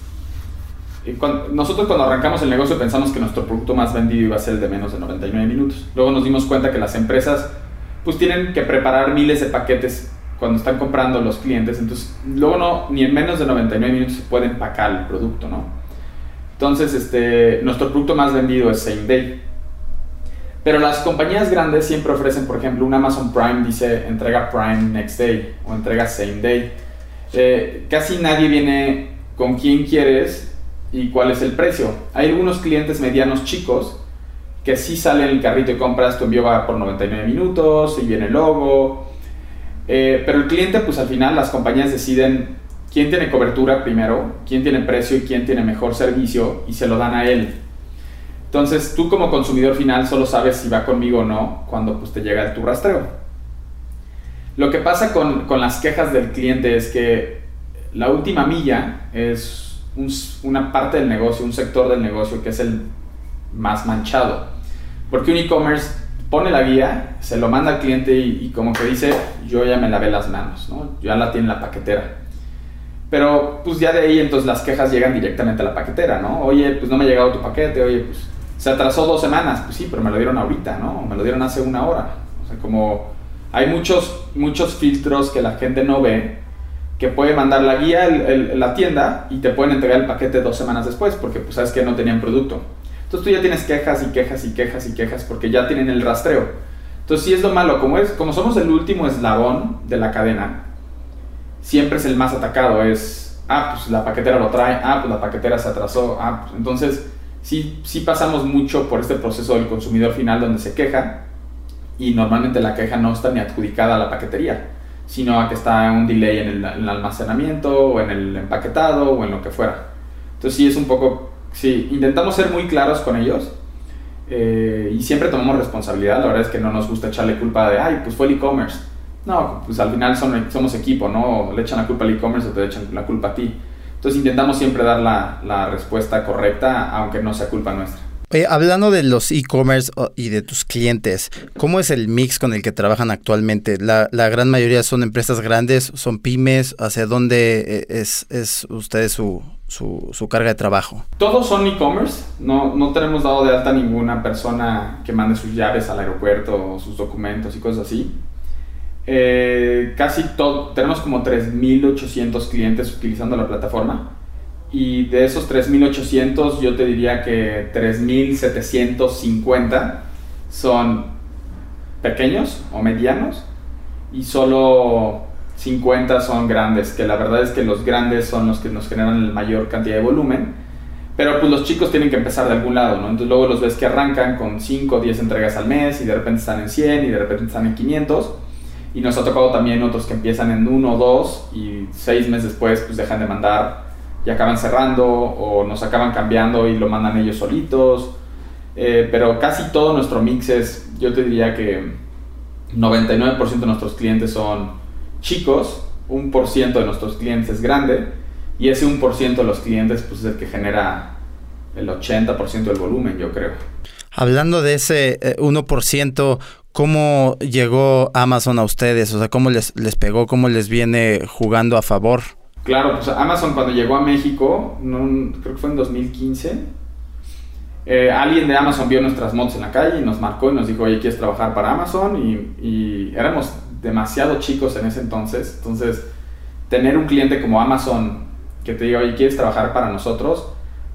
nosotros cuando arrancamos el negocio pensamos que nuestro producto más vendido iba a ser el de menos de 99 minutos. Luego nos dimos cuenta que las empresas pues tienen que preparar miles de paquetes cuando están comprando los clientes. Entonces luego no, ni en menos de 99 minutos se puede empacar el producto, ¿no? Entonces este, nuestro producto más vendido es same day. Pero las compañías grandes siempre ofrecen, por ejemplo, un Amazon Prime dice entrega Prime next day o entrega same day. Eh, casi nadie viene con quién quieres y cuál es el precio. Hay algunos clientes medianos chicos que sí salen el carrito y compras, tu envío va por 99 minutos y viene el logo. Eh, pero el cliente, pues al final las compañías deciden quién tiene cobertura primero, quién tiene precio y quién tiene mejor servicio y se lo dan a él. Entonces tú como consumidor final solo sabes si va conmigo o no cuando pues, te llega tu rastreo. Lo que pasa con, con las quejas del cliente es que la última milla es una parte del negocio, un sector del negocio que es el más manchado. Porque un e-commerce pone la guía, se lo manda al cliente y, como que dice, yo ya me lavé las manos, ¿no? ya la tiene la paquetera. Pero pues ya de ahí entonces las quejas llegan directamente a la paquetera, ¿no? Oye, pues no me ha llegado tu paquete, oye, pues se atrasó dos semanas, pues sí, pero me lo dieron ahorita, ¿no? Me lo dieron hace una hora. O sea, como hay muchos, muchos filtros que la gente no ve que puede mandar la guía a la tienda y te pueden entregar el paquete dos semanas después porque pues sabes que no tenían producto. Entonces tú ya tienes quejas y quejas y quejas y quejas porque ya tienen el rastreo. Entonces sí es lo malo, como, es, como somos el último eslabón de la cadena, siempre es el más atacado, es, ah, pues la paquetera lo trae, ah, pues la paquetera se atrasó, ah, pues entonces sí, sí pasamos mucho por este proceso del consumidor final donde se queja y normalmente la queja no está ni adjudicada a la paquetería sino a que está un delay en el, almacenamiento o en el empaquetado o en lo que fuera. Entonces sí es un poco, sí, intentamos ser muy claros con ellos eh, y siempre tomamos responsabilidad, la verdad es que no nos gusta echarle culpa de, ay, pues fue el e-commerce. No, pues al final somos equipo, ¿no? Le echan la culpa al e-commerce o te echan la culpa a ti. Entonces intentamos siempre dar la respuesta correcta, aunque no sea culpa nuestra hablando de los e-commerce y de tus clientes, ¿cómo es el mix con el que trabajan actualmente? La, gran mayoría son empresas grandes, son pymes, ¿hacia dónde eh, es, es su, su, carga de trabajo? Todos son e-commerce, no, tenemos dado de alta ninguna persona que mande sus llaves al aeropuerto sus documentos y cosas así. Eh, casi todo, tenemos como 3.800 clientes utilizando la plataforma y de esos 3.800 yo te diría que 3.750 son pequeños o medianos y solo 50 son grandes, que la verdad es que los grandes son los que nos generan la mayor cantidad de volumen. Pero pues los chicos tienen que empezar de algún lado, ¿no? Entonces luego los ves que arrancan con 5 o 10 entregas al mes y de repente están en 100 y de repente están en 500. Y nos ha tocado también otros que empiezan en 1 o 2 y 6 meses después pues dejan de mandar y acaban cerrando o nos acaban cambiando y lo mandan ellos solitos. Eh, pero casi todo nuestro mix es, yo te diría que 99% de nuestros clientes son chicos, un por ciento de nuestros clientes es grande y ese 1% de los clientes pues, es el que genera el 80% del volumen, yo creo. Hablando de ese 1%, eh, ¿cómo llegó Amazon a ustedes? O sea, ¿cómo les, les pegó? ¿Cómo les viene jugando a favor? Claro, pues Amazon cuando llegó a México, creo que fue en 2015, eh, alguien de Amazon vio nuestras mods en la calle y nos marcó y nos dijo, oye, ¿quieres trabajar para Amazon? Y, éramos demasiado chicos en ese entonces, entonces tener un cliente como Amazon que te diga, oye, ¿quieres trabajar para nosotros?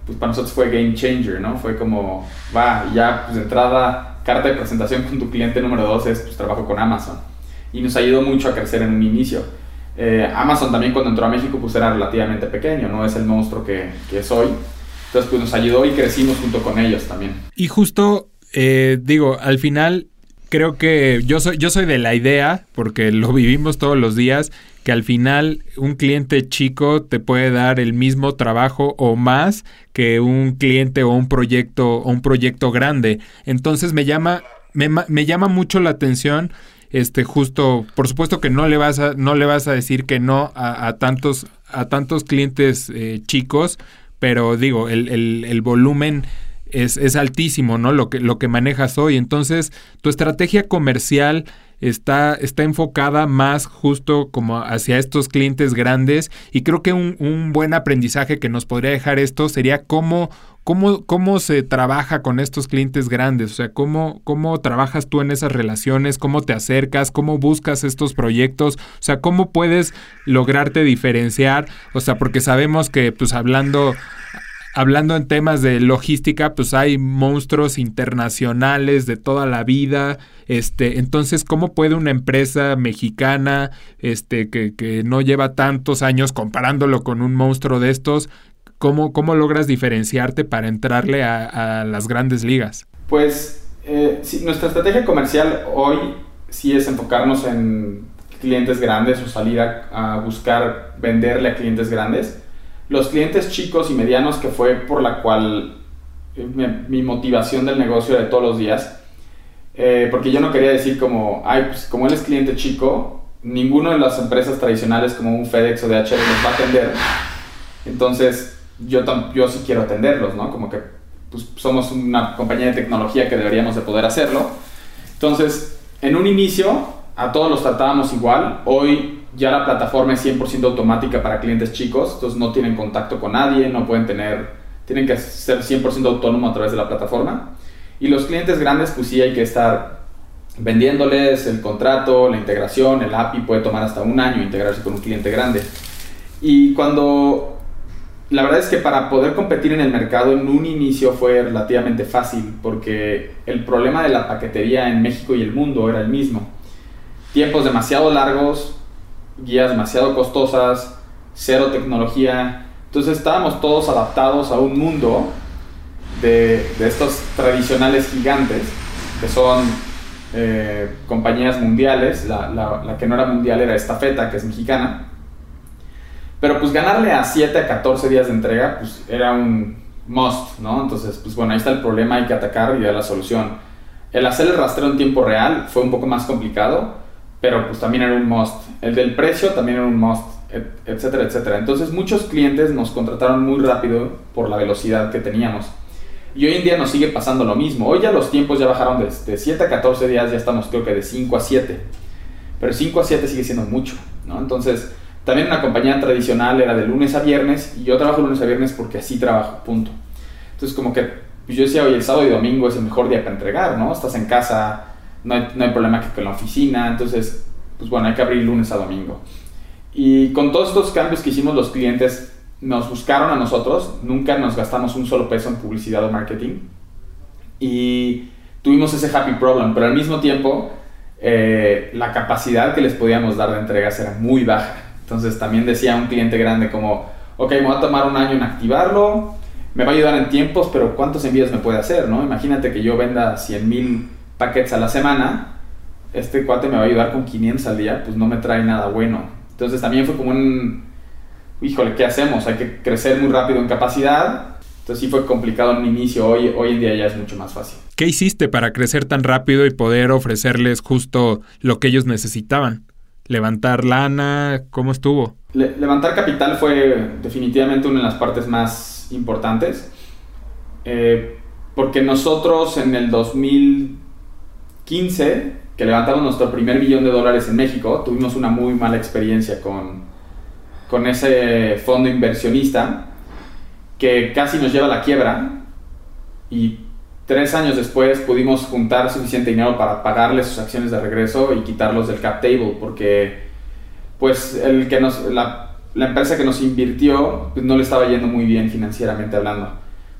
Pues para nosotros fue game changer, ¿no? Fue como, va, y ya, pues entrada, carta de presentación con tu cliente número dos es, pues trabajo con Amazon. Y nos ayudó mucho a crecer en un inicio. Eh, Amazon también cuando entró a México pues era relativamente pequeño, no es el monstruo que, que es hoy. Entonces pues nos ayudó y crecimos junto con ellos también. Y justo, eh, digo, al final creo que yo soy, yo soy de la idea, porque lo vivimos todos los días, que al final un cliente chico te puede dar el mismo trabajo o más que un cliente o un proyecto o un proyecto grande. Entonces me llama, me, me llama mucho la atención este justo, por supuesto que no le vas a, no le vas a decir que no a, tantos, a tantos clientes eh, chicos, pero digo, el, el, el volumen es, es, altísimo, ¿no? Lo que, lo que manejas hoy. Entonces, tu estrategia comercial está, está enfocada más justo como hacia estos clientes grandes y creo que un, un buen aprendizaje que nos podría dejar esto sería cómo ¿Cómo, ¿Cómo se trabaja con estos clientes grandes? O sea, ¿cómo, ¿cómo trabajas tú en esas relaciones? ¿Cómo te acercas? ¿Cómo buscas estos proyectos? O sea, ¿cómo puedes lograrte diferenciar? O sea, porque sabemos que, pues, hablando hablando en temas de logística, pues hay monstruos internacionales de toda la vida. Este, entonces, ¿cómo puede una empresa mexicana, este, que, que no lleva tantos años comparándolo con un monstruo de estos, ¿Cómo, cómo logras diferenciarte para entrarle a, las grandes ligas? Pues eh, nuestra estrategia comercial hoy sí es enfocarnos en clientes grandes o salir a, buscar venderle a clientes grandes. Los clientes chicos y medianos, que fue por la cual eh, mi, motivación del negocio de todos los días, eh, porque yo no quería decir como, ay, pues como él es cliente chico, ninguno de las empresas tradicionales como un FedEx o DHL nos va a atender. Entonces, yo, yo sí quiero atenderlos, ¿no? Como que pues, somos una compañía de tecnología que deberíamos de poder hacerlo. Entonces, en un inicio, a todos los tratábamos igual. Hoy ya la plataforma es 100% automática para clientes chicos, entonces no tienen contacto con nadie, no pueden tener, tienen que ser 100% autónomo a través de la plataforma. Y los clientes grandes, pues sí hay que estar vendiéndoles el contrato, la integración, el API puede tomar hasta un año integrarse con un cliente grande. Y cuando la verdad es que para poder competir en el mercado en un inicio fue relativamente fácil porque el problema de la paquetería en México y el mundo era el mismo. Tiempos demasiado largos, guías demasiado costosas, cero tecnología. Entonces estábamos todos adaptados a un mundo de, estos tradicionales gigantes que son eh, compañías mundiales. La, la que no era mundial era Estafeta, que es mexicana pero pues ganarle a 7 a 14 días de entrega, pues era un must, ¿no? Entonces, pues bueno, ahí está el problema, hay que atacar y dar la solución. El hacer el rastreo en tiempo real fue un poco más complicado, pero pues también era un must. El del precio también era un must, etcétera, etcétera. Entonces muchos clientes nos contrataron muy rápido por la velocidad que teníamos. Y hoy en día nos sigue pasando lo mismo. Hoy ya los tiempos ya bajaron de, de 7 a 14 días, ya estamos creo que de 5 a 7. Pero 5 a 7 sigue siendo mucho, ¿no? Entonces también una compañía tradicional era de lunes a viernes y yo trabajo lunes a viernes porque así trabajo, punto. Entonces como que pues yo decía, oye, el sábado y domingo es el mejor día para entregar, ¿no? Estás en casa, no hay, no hay problema que con la oficina, entonces, pues bueno, hay que abrir lunes a domingo. Y con todos estos cambios que hicimos los clientes, nos buscaron a nosotros, nunca nos gastamos un solo peso en publicidad o marketing. Y tuvimos ese happy problem, pero al mismo tiempo eh, la capacidad que les podíamos dar de entregas era muy baja. Entonces también decía un cliente grande como, ok, me voy a tomar un año en activarlo, me va a ayudar en tiempos, pero ¿cuántos envíos me puede hacer? ¿no? Imagínate que yo venda 100 mil paquetes a la semana, este cuate me va a ayudar con 500 al día, pues no me trae nada bueno. Entonces también fue como un, híjole, ¿qué hacemos? Hay que crecer muy rápido en capacidad. Entonces sí fue complicado en un inicio, hoy, hoy en día ya es mucho más fácil. ¿Qué hiciste para crecer tan rápido y poder ofrecerles justo lo que ellos necesitaban? ¿Levantar lana? ¿Cómo estuvo? levantar capital fue definitivamente una de las partes más importantes. Eh, porque nosotros en el 2015, que levantamos nuestro primer millón de dólares en México, tuvimos una muy mala experiencia con, con ese fondo inversionista que casi nos lleva a la quiebra y tres años después pudimos juntar suficiente dinero para pagarle sus acciones de regreso y quitarlos del cap table porque pues el que nos, la, la empresa que nos invirtió pues no le estaba yendo muy bien financieramente hablando.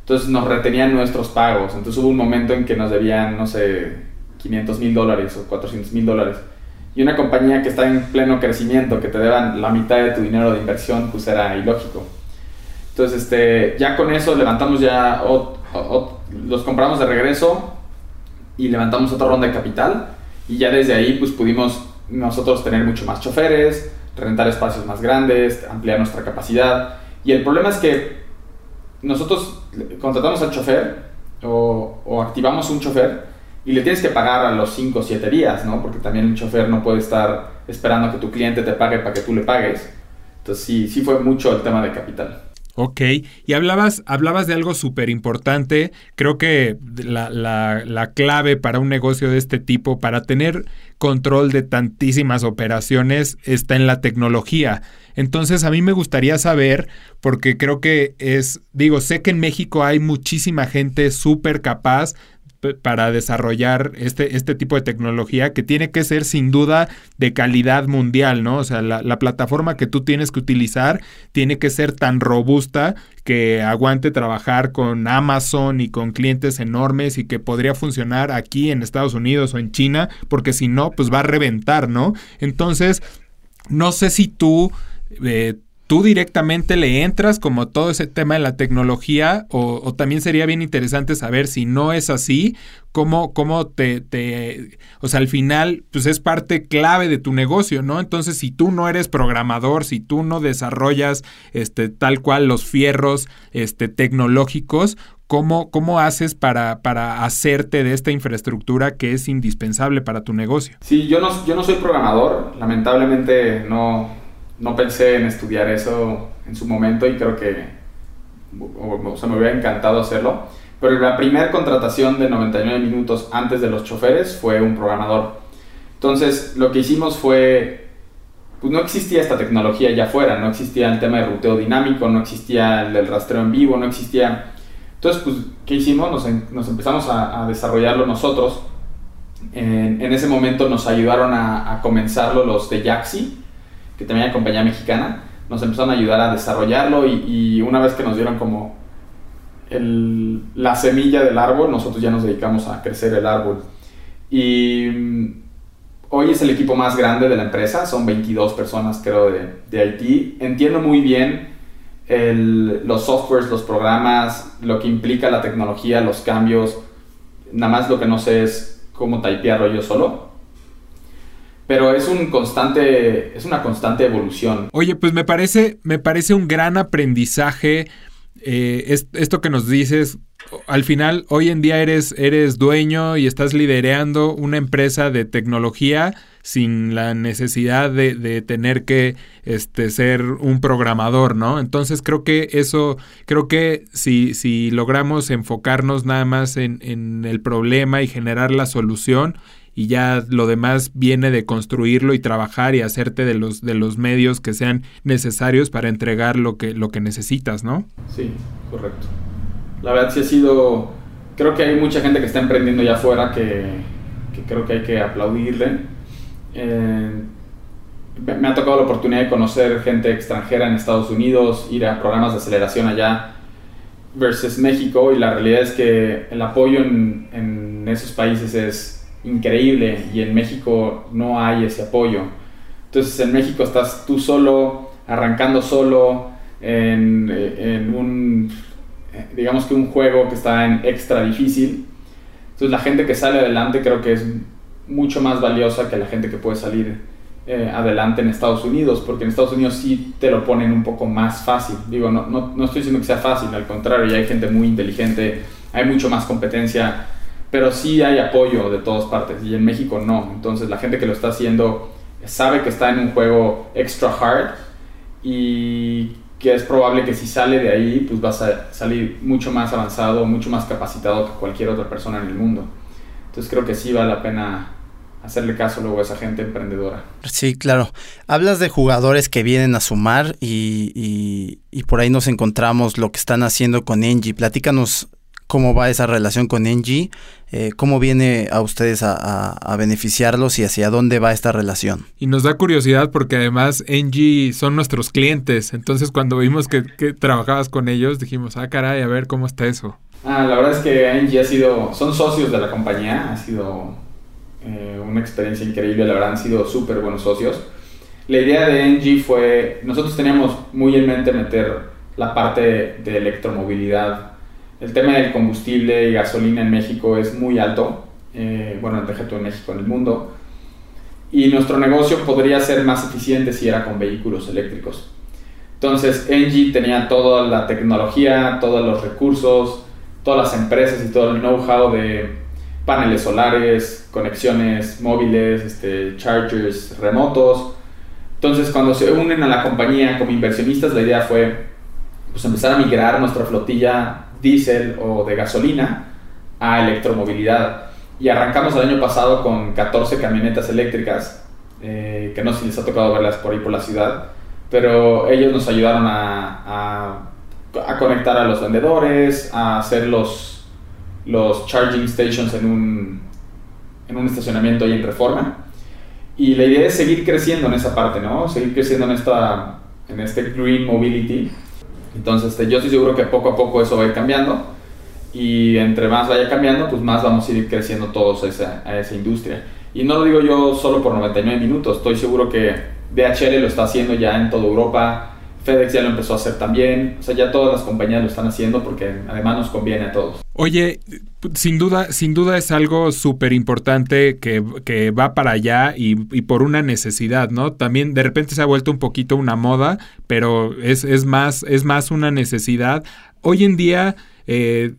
Entonces nos retenían nuestros pagos. Entonces hubo un momento en que nos debían, no sé, 500 mil dólares o 400 mil dólares. Y una compañía que está en pleno crecimiento, que te deban la mitad de tu dinero de inversión, pues era ilógico. Entonces, este, ya con eso levantamos ya, los compramos de regreso y levantamos otra ronda de capital. Y ya desde ahí, pues pudimos nosotros tener mucho más choferes, rentar espacios más grandes, ampliar nuestra capacidad. Y el problema es que nosotros contratamos al chofer o, activamos un chofer y le tienes que pagar a los 5 o 7 días, ¿no? Porque también un chofer no puede estar esperando que tu cliente te pague para que tú le pagues. Entonces sí, sí fue mucho el tema de capital. Ok, y hablabas, hablabas de algo súper importante, creo que la, la, la, clave para un negocio de este tipo, para tener control de tantísimas operaciones, está en la tecnología. Entonces a mí me gustaría saber, porque creo que es, digo, sé que en México hay muchísima gente súper capaz para desarrollar este, este tipo de tecnología que tiene que ser sin duda de calidad mundial, ¿no? O sea, la, la, plataforma que tú tienes que utilizar tiene que ser tan robusta que aguante trabajar con Amazon y con clientes enormes y que podría funcionar aquí en Estados Unidos o en China, porque si no, pues va a reventar, ¿no? Entonces, no sé si tú... Eh, tú directamente le entras como todo ese tema de la tecnología o, también sería bien interesante saber si no es así, cómo, cómo te, te, o sea, al final, pues es parte clave de tu negocio, ¿no? Entonces, si tú no eres programador, si tú no desarrollas este, tal cual los fierros este, tecnológicos, ¿Cómo, ¿Cómo, haces para, para, hacerte de esta infraestructura que es indispensable para tu negocio? Sí, yo no, yo no soy programador, lamentablemente no, no pensé en estudiar eso en su momento y creo que o, me hubiera encantado hacerlo. Pero la primera contratación de 99 minutos antes de los choferes fue un programador. Entonces, lo que hicimos fue, pues no existía esta tecnología allá afuera, no existía el tema de ruteo dinámico, no existía el, rastreo en vivo, no existía... Entonces, pues, ¿qué hicimos? Nos, nos empezamos a, desarrollarlo nosotros. En, en, ese momento nos ayudaron a, a comenzarlo los de Yaxi, que también compañía mexicana, nos empezaron a ayudar a desarrollarlo y, una vez que nos dieron como la semilla del árbol, nosotros ya nos dedicamos a crecer el árbol. Y mm, hoy es el equipo más grande de la empresa, son 22 personas creo de, de Haití. Entiendo muy bien los softwares, los programas, lo que implica la tecnología, los cambios. Nada más lo que no sé es cómo typearlo yo solo pero es un constante, es una constante evolución. Oye, pues me parece, me parece un gran aprendizaje eh, esto que nos dices. Al final, hoy en día eres, eres dueño y estás liderando una empresa de tecnología sin la necesidad de, tener que este, ser un programador, ¿no? Entonces creo que eso, creo que si, si logramos enfocarnos nada más en, en el problema y generar la solución, y ya lo demás viene de construirlo y trabajar y hacerte de los, de los medios que sean necesarios para entregar lo que, lo que necesitas, ¿no? Sí, correcto. La verdad sí ha sido, creo que hay mucha gente que está emprendiendo ya afuera que, que creo que hay que aplaudirle. Eh, me ha tocado la oportunidad de conocer gente extranjera en Estados Unidos, ir a programas de aceleración allá versus México y la realidad es que el apoyo en, en esos países es increíble y en México no hay ese apoyo. Entonces en México estás tú solo, arrancando solo, en, en un, digamos que un juego que está en extra difícil. Entonces la gente que sale adelante creo que es mucho más valiosa que la gente que puede salir eh, adelante en Estados Unidos, porque en Estados Unidos sí te lo ponen un poco más fácil. Digo, no, no, no estoy diciendo que sea fácil, al contrario, ya hay gente muy inteligente, hay mucho más competencia, pero sí hay apoyo de todas partes, y en México no. Entonces la gente que lo está haciendo sabe que está en un juego extra hard y que es probable que si sale de ahí, pues vas a salir mucho más avanzado, mucho más capacitado que cualquier otra persona en el mundo. Entonces creo que sí vale la pena hacerle caso luego a esa gente emprendedora. Sí, claro. Hablas de jugadores que vienen a sumar y, y, por ahí nos encontramos lo que están haciendo con Engie. Platícanos cómo va esa relación con Engie, eh, cómo viene a ustedes a, a, beneficiarlos y hacia dónde va esta relación. Y nos da curiosidad porque además Engie son nuestros clientes, entonces cuando vimos que, que trabajabas con ellos dijimos, ah caray, a ver cómo está eso. Ah, la verdad es que Engie ha sido, son socios de la compañía, ha sido eh, una experiencia increíble, la verdad han sido súper buenos socios. La idea de Engie fue, nosotros teníamos muy en mente meter la parte de electromovilidad. El tema del combustible y gasolina en México es muy alto, eh, bueno, deja tú en México, en el mundo. Y nuestro negocio podría ser más eficiente si era con vehículos eléctricos. Entonces, Engie tenía toda la tecnología, todos los recursos, todas las empresas y todo el know-how de paneles solares, conexiones móviles, este, chargers remotos. Entonces, cuando se unen a la compañía como inversionistas, la idea fue pues, empezar a migrar nuestra flotilla diésel o de gasolina a electromovilidad. Y arrancamos el año pasado con 14 camionetas eléctricas, eh, que no sé si les ha tocado verlas por ahí por la ciudad, pero ellos nos ayudaron a, a, conectar a los vendedores, a hacer los los charging stations en un, en un estacionamiento ahí en Reforma. Y la idea es seguir creciendo en esa parte, ¿no? Seguir creciendo en, esta, en este green mobility. Entonces, este, yo estoy seguro que poco a poco eso va a ir cambiando. Y entre más vaya cambiando, pues más vamos a ir creciendo todos a esa, a esa industria. Y no lo digo yo solo por 99 minutos. Estoy seguro que DHL lo está haciendo ya en toda Europa. FedEx ya lo empezó a hacer también. O sea, ya todas las compañías lo están haciendo porque además nos conviene a todos. Oye, sin duda, sin duda es algo súper importante que, que, va para allá y, y, por una necesidad, ¿no? También de repente se ha vuelto un poquito una moda, pero es, es, más, es más una necesidad. Hoy en día... Eh,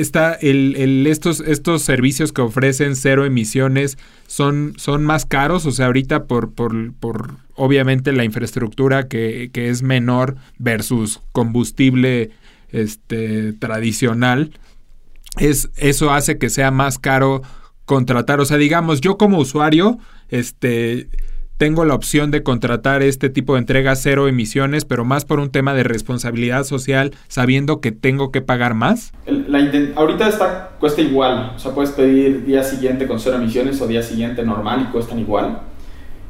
está el, el, estos, estos servicios que ofrecen cero emisiones son, son más caros, o sea, ahorita por, por, obviamente la infraestructura que, que es menor versus combustible este, tradicional, es, eso hace que sea más caro contratar. O sea, digamos, yo como usuario, este, tengo la opción de contratar este tipo de entrega cero emisiones, pero más por un tema de responsabilidad social, sabiendo que tengo que pagar más. Ahorita está, cuesta igual, o sea, puedes pedir día siguiente con cero emisiones o día siguiente normal y cuestan igual.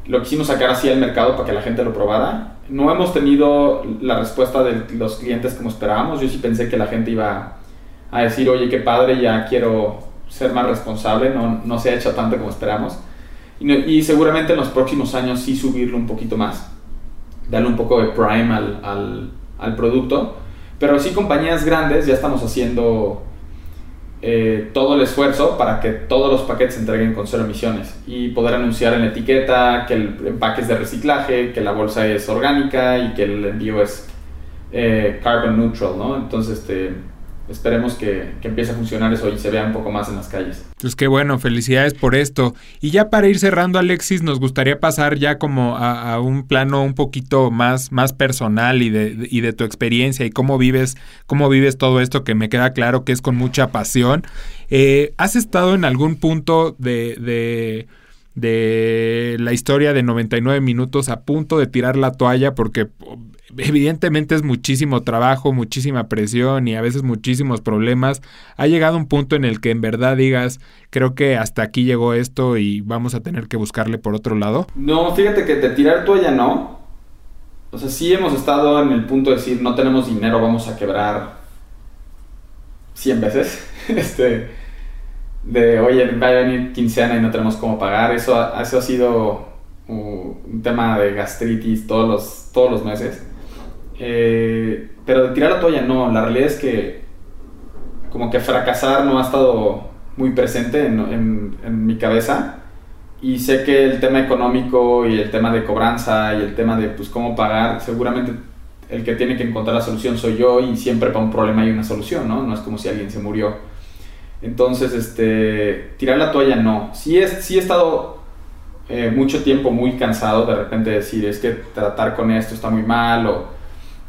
Lo quisimos sacar así al mercado para que la gente lo probara. No hemos tenido la respuesta de los clientes como esperábamos. Yo sí pensé que la gente iba a decir, oye, qué padre, ya quiero ser más responsable, no, no se ha hecho tanto como esperamos y, seguramente en los próximos años sí subirlo un poquito más, darle un poco de prime al, al, al producto. Pero sí compañías grandes ya estamos haciendo eh, todo el esfuerzo para que todos los paquetes se entreguen con cero emisiones y poder anunciar en la etiqueta que el empaque es de reciclaje, que la bolsa es orgánica y que el envío es eh, carbon neutral, ¿no? Entonces, este esperemos que, empiece a funcionar eso y se vea un poco más en las calles. Pues qué bueno, felicidades por esto. Y ya para ir cerrando, Alexis, nos gustaría pasar ya como a, un plano un poquito más, más personal y de, y de tu experiencia y cómo vives, cómo vives todo esto que me queda claro que es con mucha pasión. Eh, ¿Has estado en algún punto de, de de la historia de 99 minutos a punto de tirar la toalla porque evidentemente es muchísimo trabajo, muchísima presión y a veces muchísimos problemas. Ha llegado un punto en el que en verdad digas, creo que hasta aquí llegó esto y vamos a tener que buscarle por otro lado. No, fíjate que de tirar toalla no. O sea, sí hemos estado en el punto de decir, no tenemos dinero, vamos a quebrar 100 veces. [LAUGHS] este, de, oye, va a venir quincena y no tenemos cómo pagar. Eso, eso ha sido un tema de gastritis todos los, todos los meses. Eh, pero de tirar la toalla no, la realidad es que como que fracasar no ha estado muy presente en, en, mi cabeza y sé que el tema económico y el tema de cobranza y el tema de pues cómo pagar, seguramente el que tiene que encontrar la solución soy yo y siempre para un problema hay una solución, ¿no? No es como si alguien se murió. Entonces, este, tirar la toalla no. Sí, es, sí he estado eh, mucho tiempo muy cansado de repente decir, es que tratar con esto está muy mal o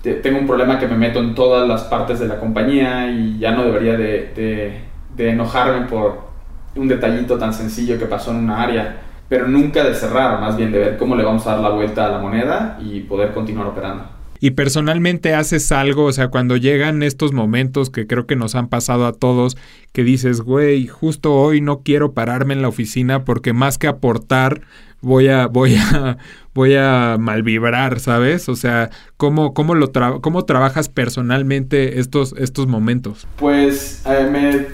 tengo un problema que me meto en todas las partes de la compañía y ya no debería de, enojarme por un detallito tan sencillo que pasó en una área, pero nunca de cerrar, más bien de ver cómo le vamos a dar la vuelta a la moneda y poder continuar operando. Y personalmente haces algo, o sea, cuando llegan estos momentos que creo que nos han pasado a todos, que dices, güey, justo hoy no quiero pararme en la oficina porque más que aportar, voy a, voy a, [LAUGHS] voy a malvibrar, ¿sabes? O sea, ¿cómo, cómo, lo cómo trabajas personalmente estos, estos momentos? Pues eh, me,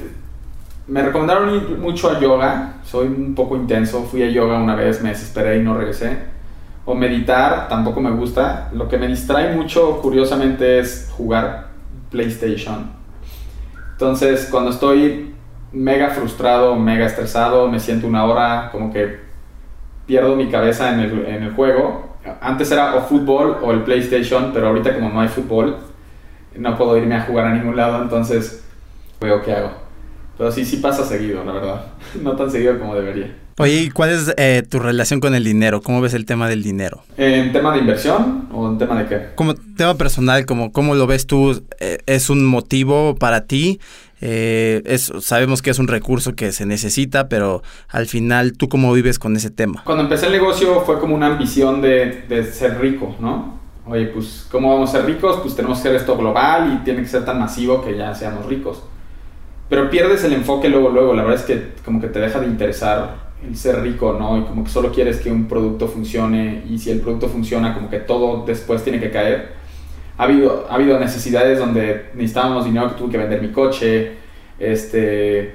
me recomendaron mucho a yoga, soy un poco intenso, fui a yoga una vez, me desesperé y no regresé. O meditar, tampoco me gusta. Lo que me distrae mucho, curiosamente, es jugar PlayStation. Entonces, cuando estoy mega frustrado, mega estresado, me siento una hora como que pierdo mi cabeza en el, en el juego. Antes era o fútbol o el PlayStation, pero ahorita como no hay fútbol, no puedo irme a jugar a ningún lado, entonces veo qué hago. Pero sí, sí pasa seguido, la verdad. [LAUGHS] No tan seguido como debería. Oye, ¿y cuál es eh, tu relación con el dinero? ¿Cómo ves el tema del dinero? ¿En tema de inversión o en tema de qué? Como tema personal, como ¿cómo lo ves tú? Eh, ¿Es un motivo para ti? Eh, es, sabemos que es un recurso que se necesita, pero al final, ¿tú cómo vives con ese tema? Cuando empecé el negocio fue como una ambición de, de ser rico, ¿no? Oye, pues, ¿cómo vamos a ser ricos? Pues tenemos que ser esto global y tiene que ser tan masivo que ya seamos ricos. Pero pierdes el enfoque luego, luego. La verdad es que como que te deja de interesar ser rico, ¿no? Y como que solo quieres que un producto funcione y si el producto funciona, como que todo después tiene que caer. Ha habido, ha habido necesidades donde necesitábamos dinero que tuve que vender mi coche, este,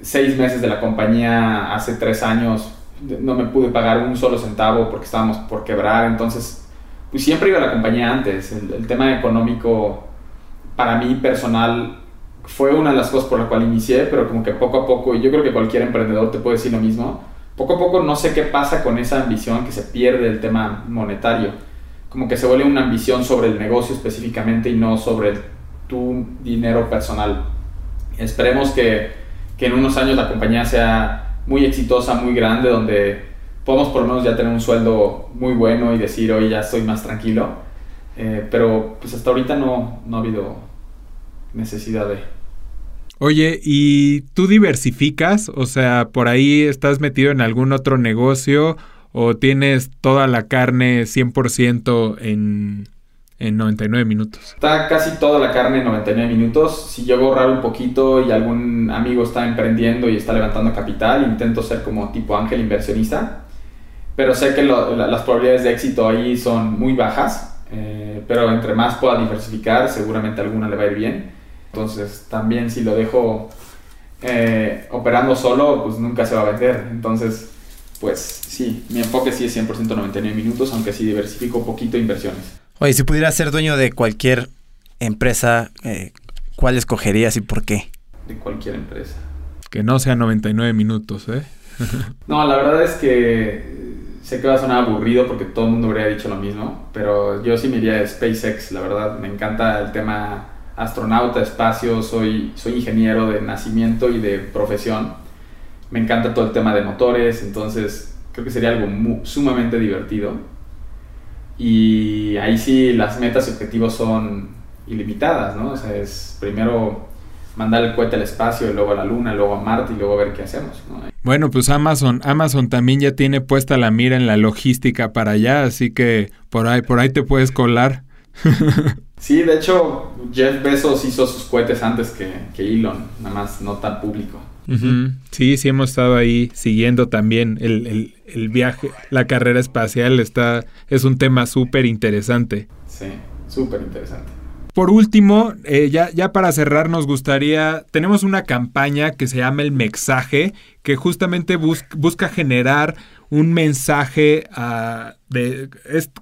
seis meses de la compañía hace tres años no me pude pagar un solo centavo porque estábamos por quebrar, entonces pues siempre iba a la compañía antes, el tema económico para mí personal fue una de las cosas por la cual inicié, pero como que poco a poco, y yo creo que cualquier emprendedor te puede decir lo mismo, poco a poco no sé qué pasa con esa ambición que se pierde el tema monetario. Como que se vuelve una ambición sobre el negocio específicamente y no sobre tu dinero personal. Esperemos que, que en unos años la compañía sea muy exitosa, muy grande, donde podamos por lo menos ya tener un sueldo muy bueno y decir, hoy ya estoy más tranquilo. Eh, pero pues hasta ahorita no, no ha habido necesidad de... Oye, ¿y tú diversificas? O sea, ¿por ahí estás metido en algún otro negocio o tienes toda la carne 100% en, en 99 minutos? Está casi toda la carne en 99 minutos. Si yo a ahorrar un poquito y algún amigo está emprendiendo y está levantando capital, intento ser como tipo ángel inversionista. Pero sé que las probabilidades de éxito ahí son muy bajas. Eh, pero entre más pueda diversificar, seguramente alguna le va a ir bien. Entonces también si lo dejo eh, operando solo, pues nunca se va a vender. Entonces, pues sí, mi enfoque sí es 100% 99 minutos, aunque sí diversifico un poquito inversiones. Oye, si pudieras ser dueño de cualquier empresa, eh, ¿cuál escogerías y por qué? De cualquier empresa. Que no sea 99 minutos, ¿eh? [LAUGHS] no, la verdad es que sé que va a sonar aburrido porque todo el mundo habría dicho lo mismo, pero yo sí me iría de SpaceX, la verdad. Me encanta el tema astronauta, espacio, soy, soy ingeniero de nacimiento y de profesión. Me encanta todo el tema de motores, entonces creo que sería algo sumamente divertido. Y ahí sí las metas y objetivos son ilimitadas, ¿no? O sea, es primero mandar el cohete al espacio, y luego a la Luna, luego a Marte y luego ver qué hacemos. Bueno, pues Amazon, Amazon también ya tiene puesta la mira en la logística para allá, así que por ahí, por ahí te puedes colar. [LAUGHS] Sí, de hecho, Jeff Bezos hizo sus cohetes antes que, Elon, nada más no tan público. Sí, sí hemos estado ahí siguiendo también el, el viaje, la carrera espacial está, es un tema súper interesante. Sí, súper interesante. por último, eh, ya, ya para cerrar, nos gustaría, tenemos una campaña que se llama El Mensaje, que justamente busca generar un mensaje uh, de...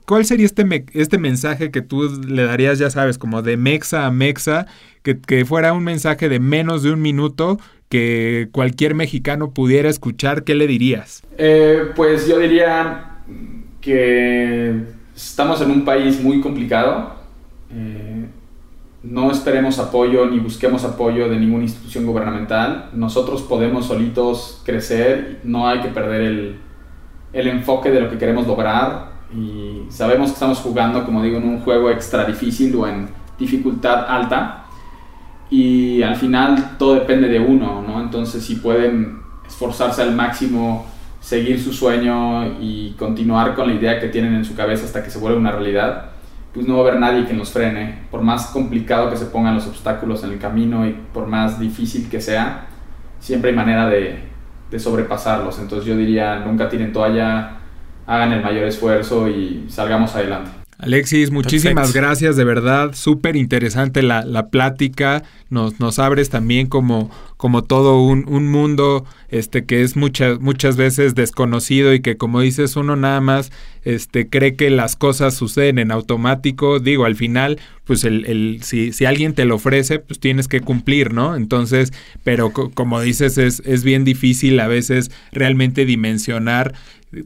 ¿Cuál sería este, este mensaje que tú le darías, ya sabes, como de mexa a mexa, que, que fuera un mensaje de menos de un minuto que cualquier mexicano pudiera escuchar? ¿Qué le dirías? Eh, pues yo diría que estamos en un país muy complicado. Eh, no esperemos apoyo ni busquemos apoyo de ninguna institución gubernamental. Nosotros podemos solitos crecer, no hay que perder el, el enfoque de lo que queremos lograr y sabemos que estamos jugando, como digo, en un juego extra difícil o en dificultad alta y al final todo depende de uno, ¿no? Entonces si pueden esforzarse al máximo, seguir su sueño y continuar con la idea que tienen en su cabeza hasta que se vuelva una realidad, pues no va a haber nadie que nos frene, por más complicado que se pongan los obstáculos en el camino y por más difícil que sea, siempre hay manera de, de sobrepasarlos. Entonces yo diría, nunca tiren toalla, hagan el mayor esfuerzo y salgamos adelante. Alexis, muchísimas gracias, de verdad, súper interesante la, la, plática, nos, nos abres también como, como todo un, un, mundo este, que es muchas, muchas veces desconocido y que como dices uno nada más este, cree que las cosas suceden en automático, digo, al final, pues el, el, si, si alguien te lo ofrece, pues tienes que cumplir, ¿no? Entonces, pero como dices, es, es bien difícil a veces realmente dimensionar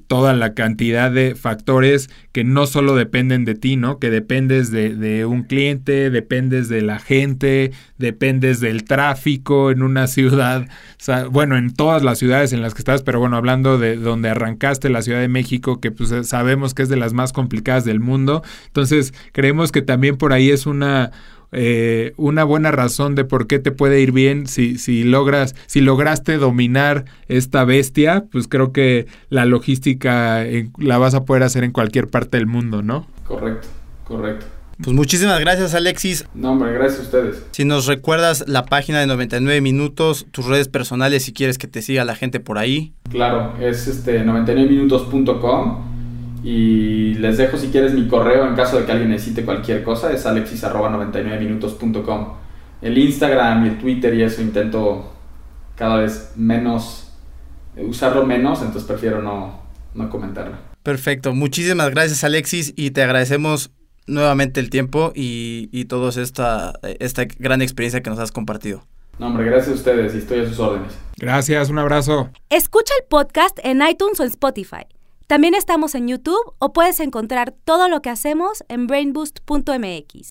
toda la cantidad de factores que no solo dependen de ti, ¿no? Que dependes de, de, un cliente, dependes de la gente, dependes del tráfico en una ciudad, bueno, en todas las ciudades en las que estás, pero bueno, hablando de donde arrancaste, la Ciudad de México, que pues sabemos que es de las más complicadas del mundo, entonces creemos que también por ahí es una eh, una buena razón de por qué te puede ir bien si, si logras, si lograste dominar esta bestia, pues creo que la logística la vas a poder hacer en cualquier parte del mundo, ¿no? Correcto, correcto. Pues muchísimas gracias Alexis. No, hombre, gracias a ustedes. Si nos recuerdas la página de 99 minutos, tus redes personales si quieres que te siga la gente por ahí. Claro, es este 99minutos.com y les dejo si quieres mi correo en caso de que alguien necesite cualquier cosa, es alexis.99minutos.com. El Instagram y el Twitter y eso intento cada vez menos, eh, usarlo menos, entonces prefiero no, no comentarlo. Perfecto, muchísimas gracias Alexis y te agradecemos nuevamente el tiempo y, y toda esta, esta gran experiencia que nos has compartido. No, hombre, gracias a ustedes y estoy a sus órdenes. Gracias, un abrazo. Escucha el podcast en iTunes o en Spotify. También estamos en YouTube o puedes encontrar todo lo que hacemos en brainboost.mx.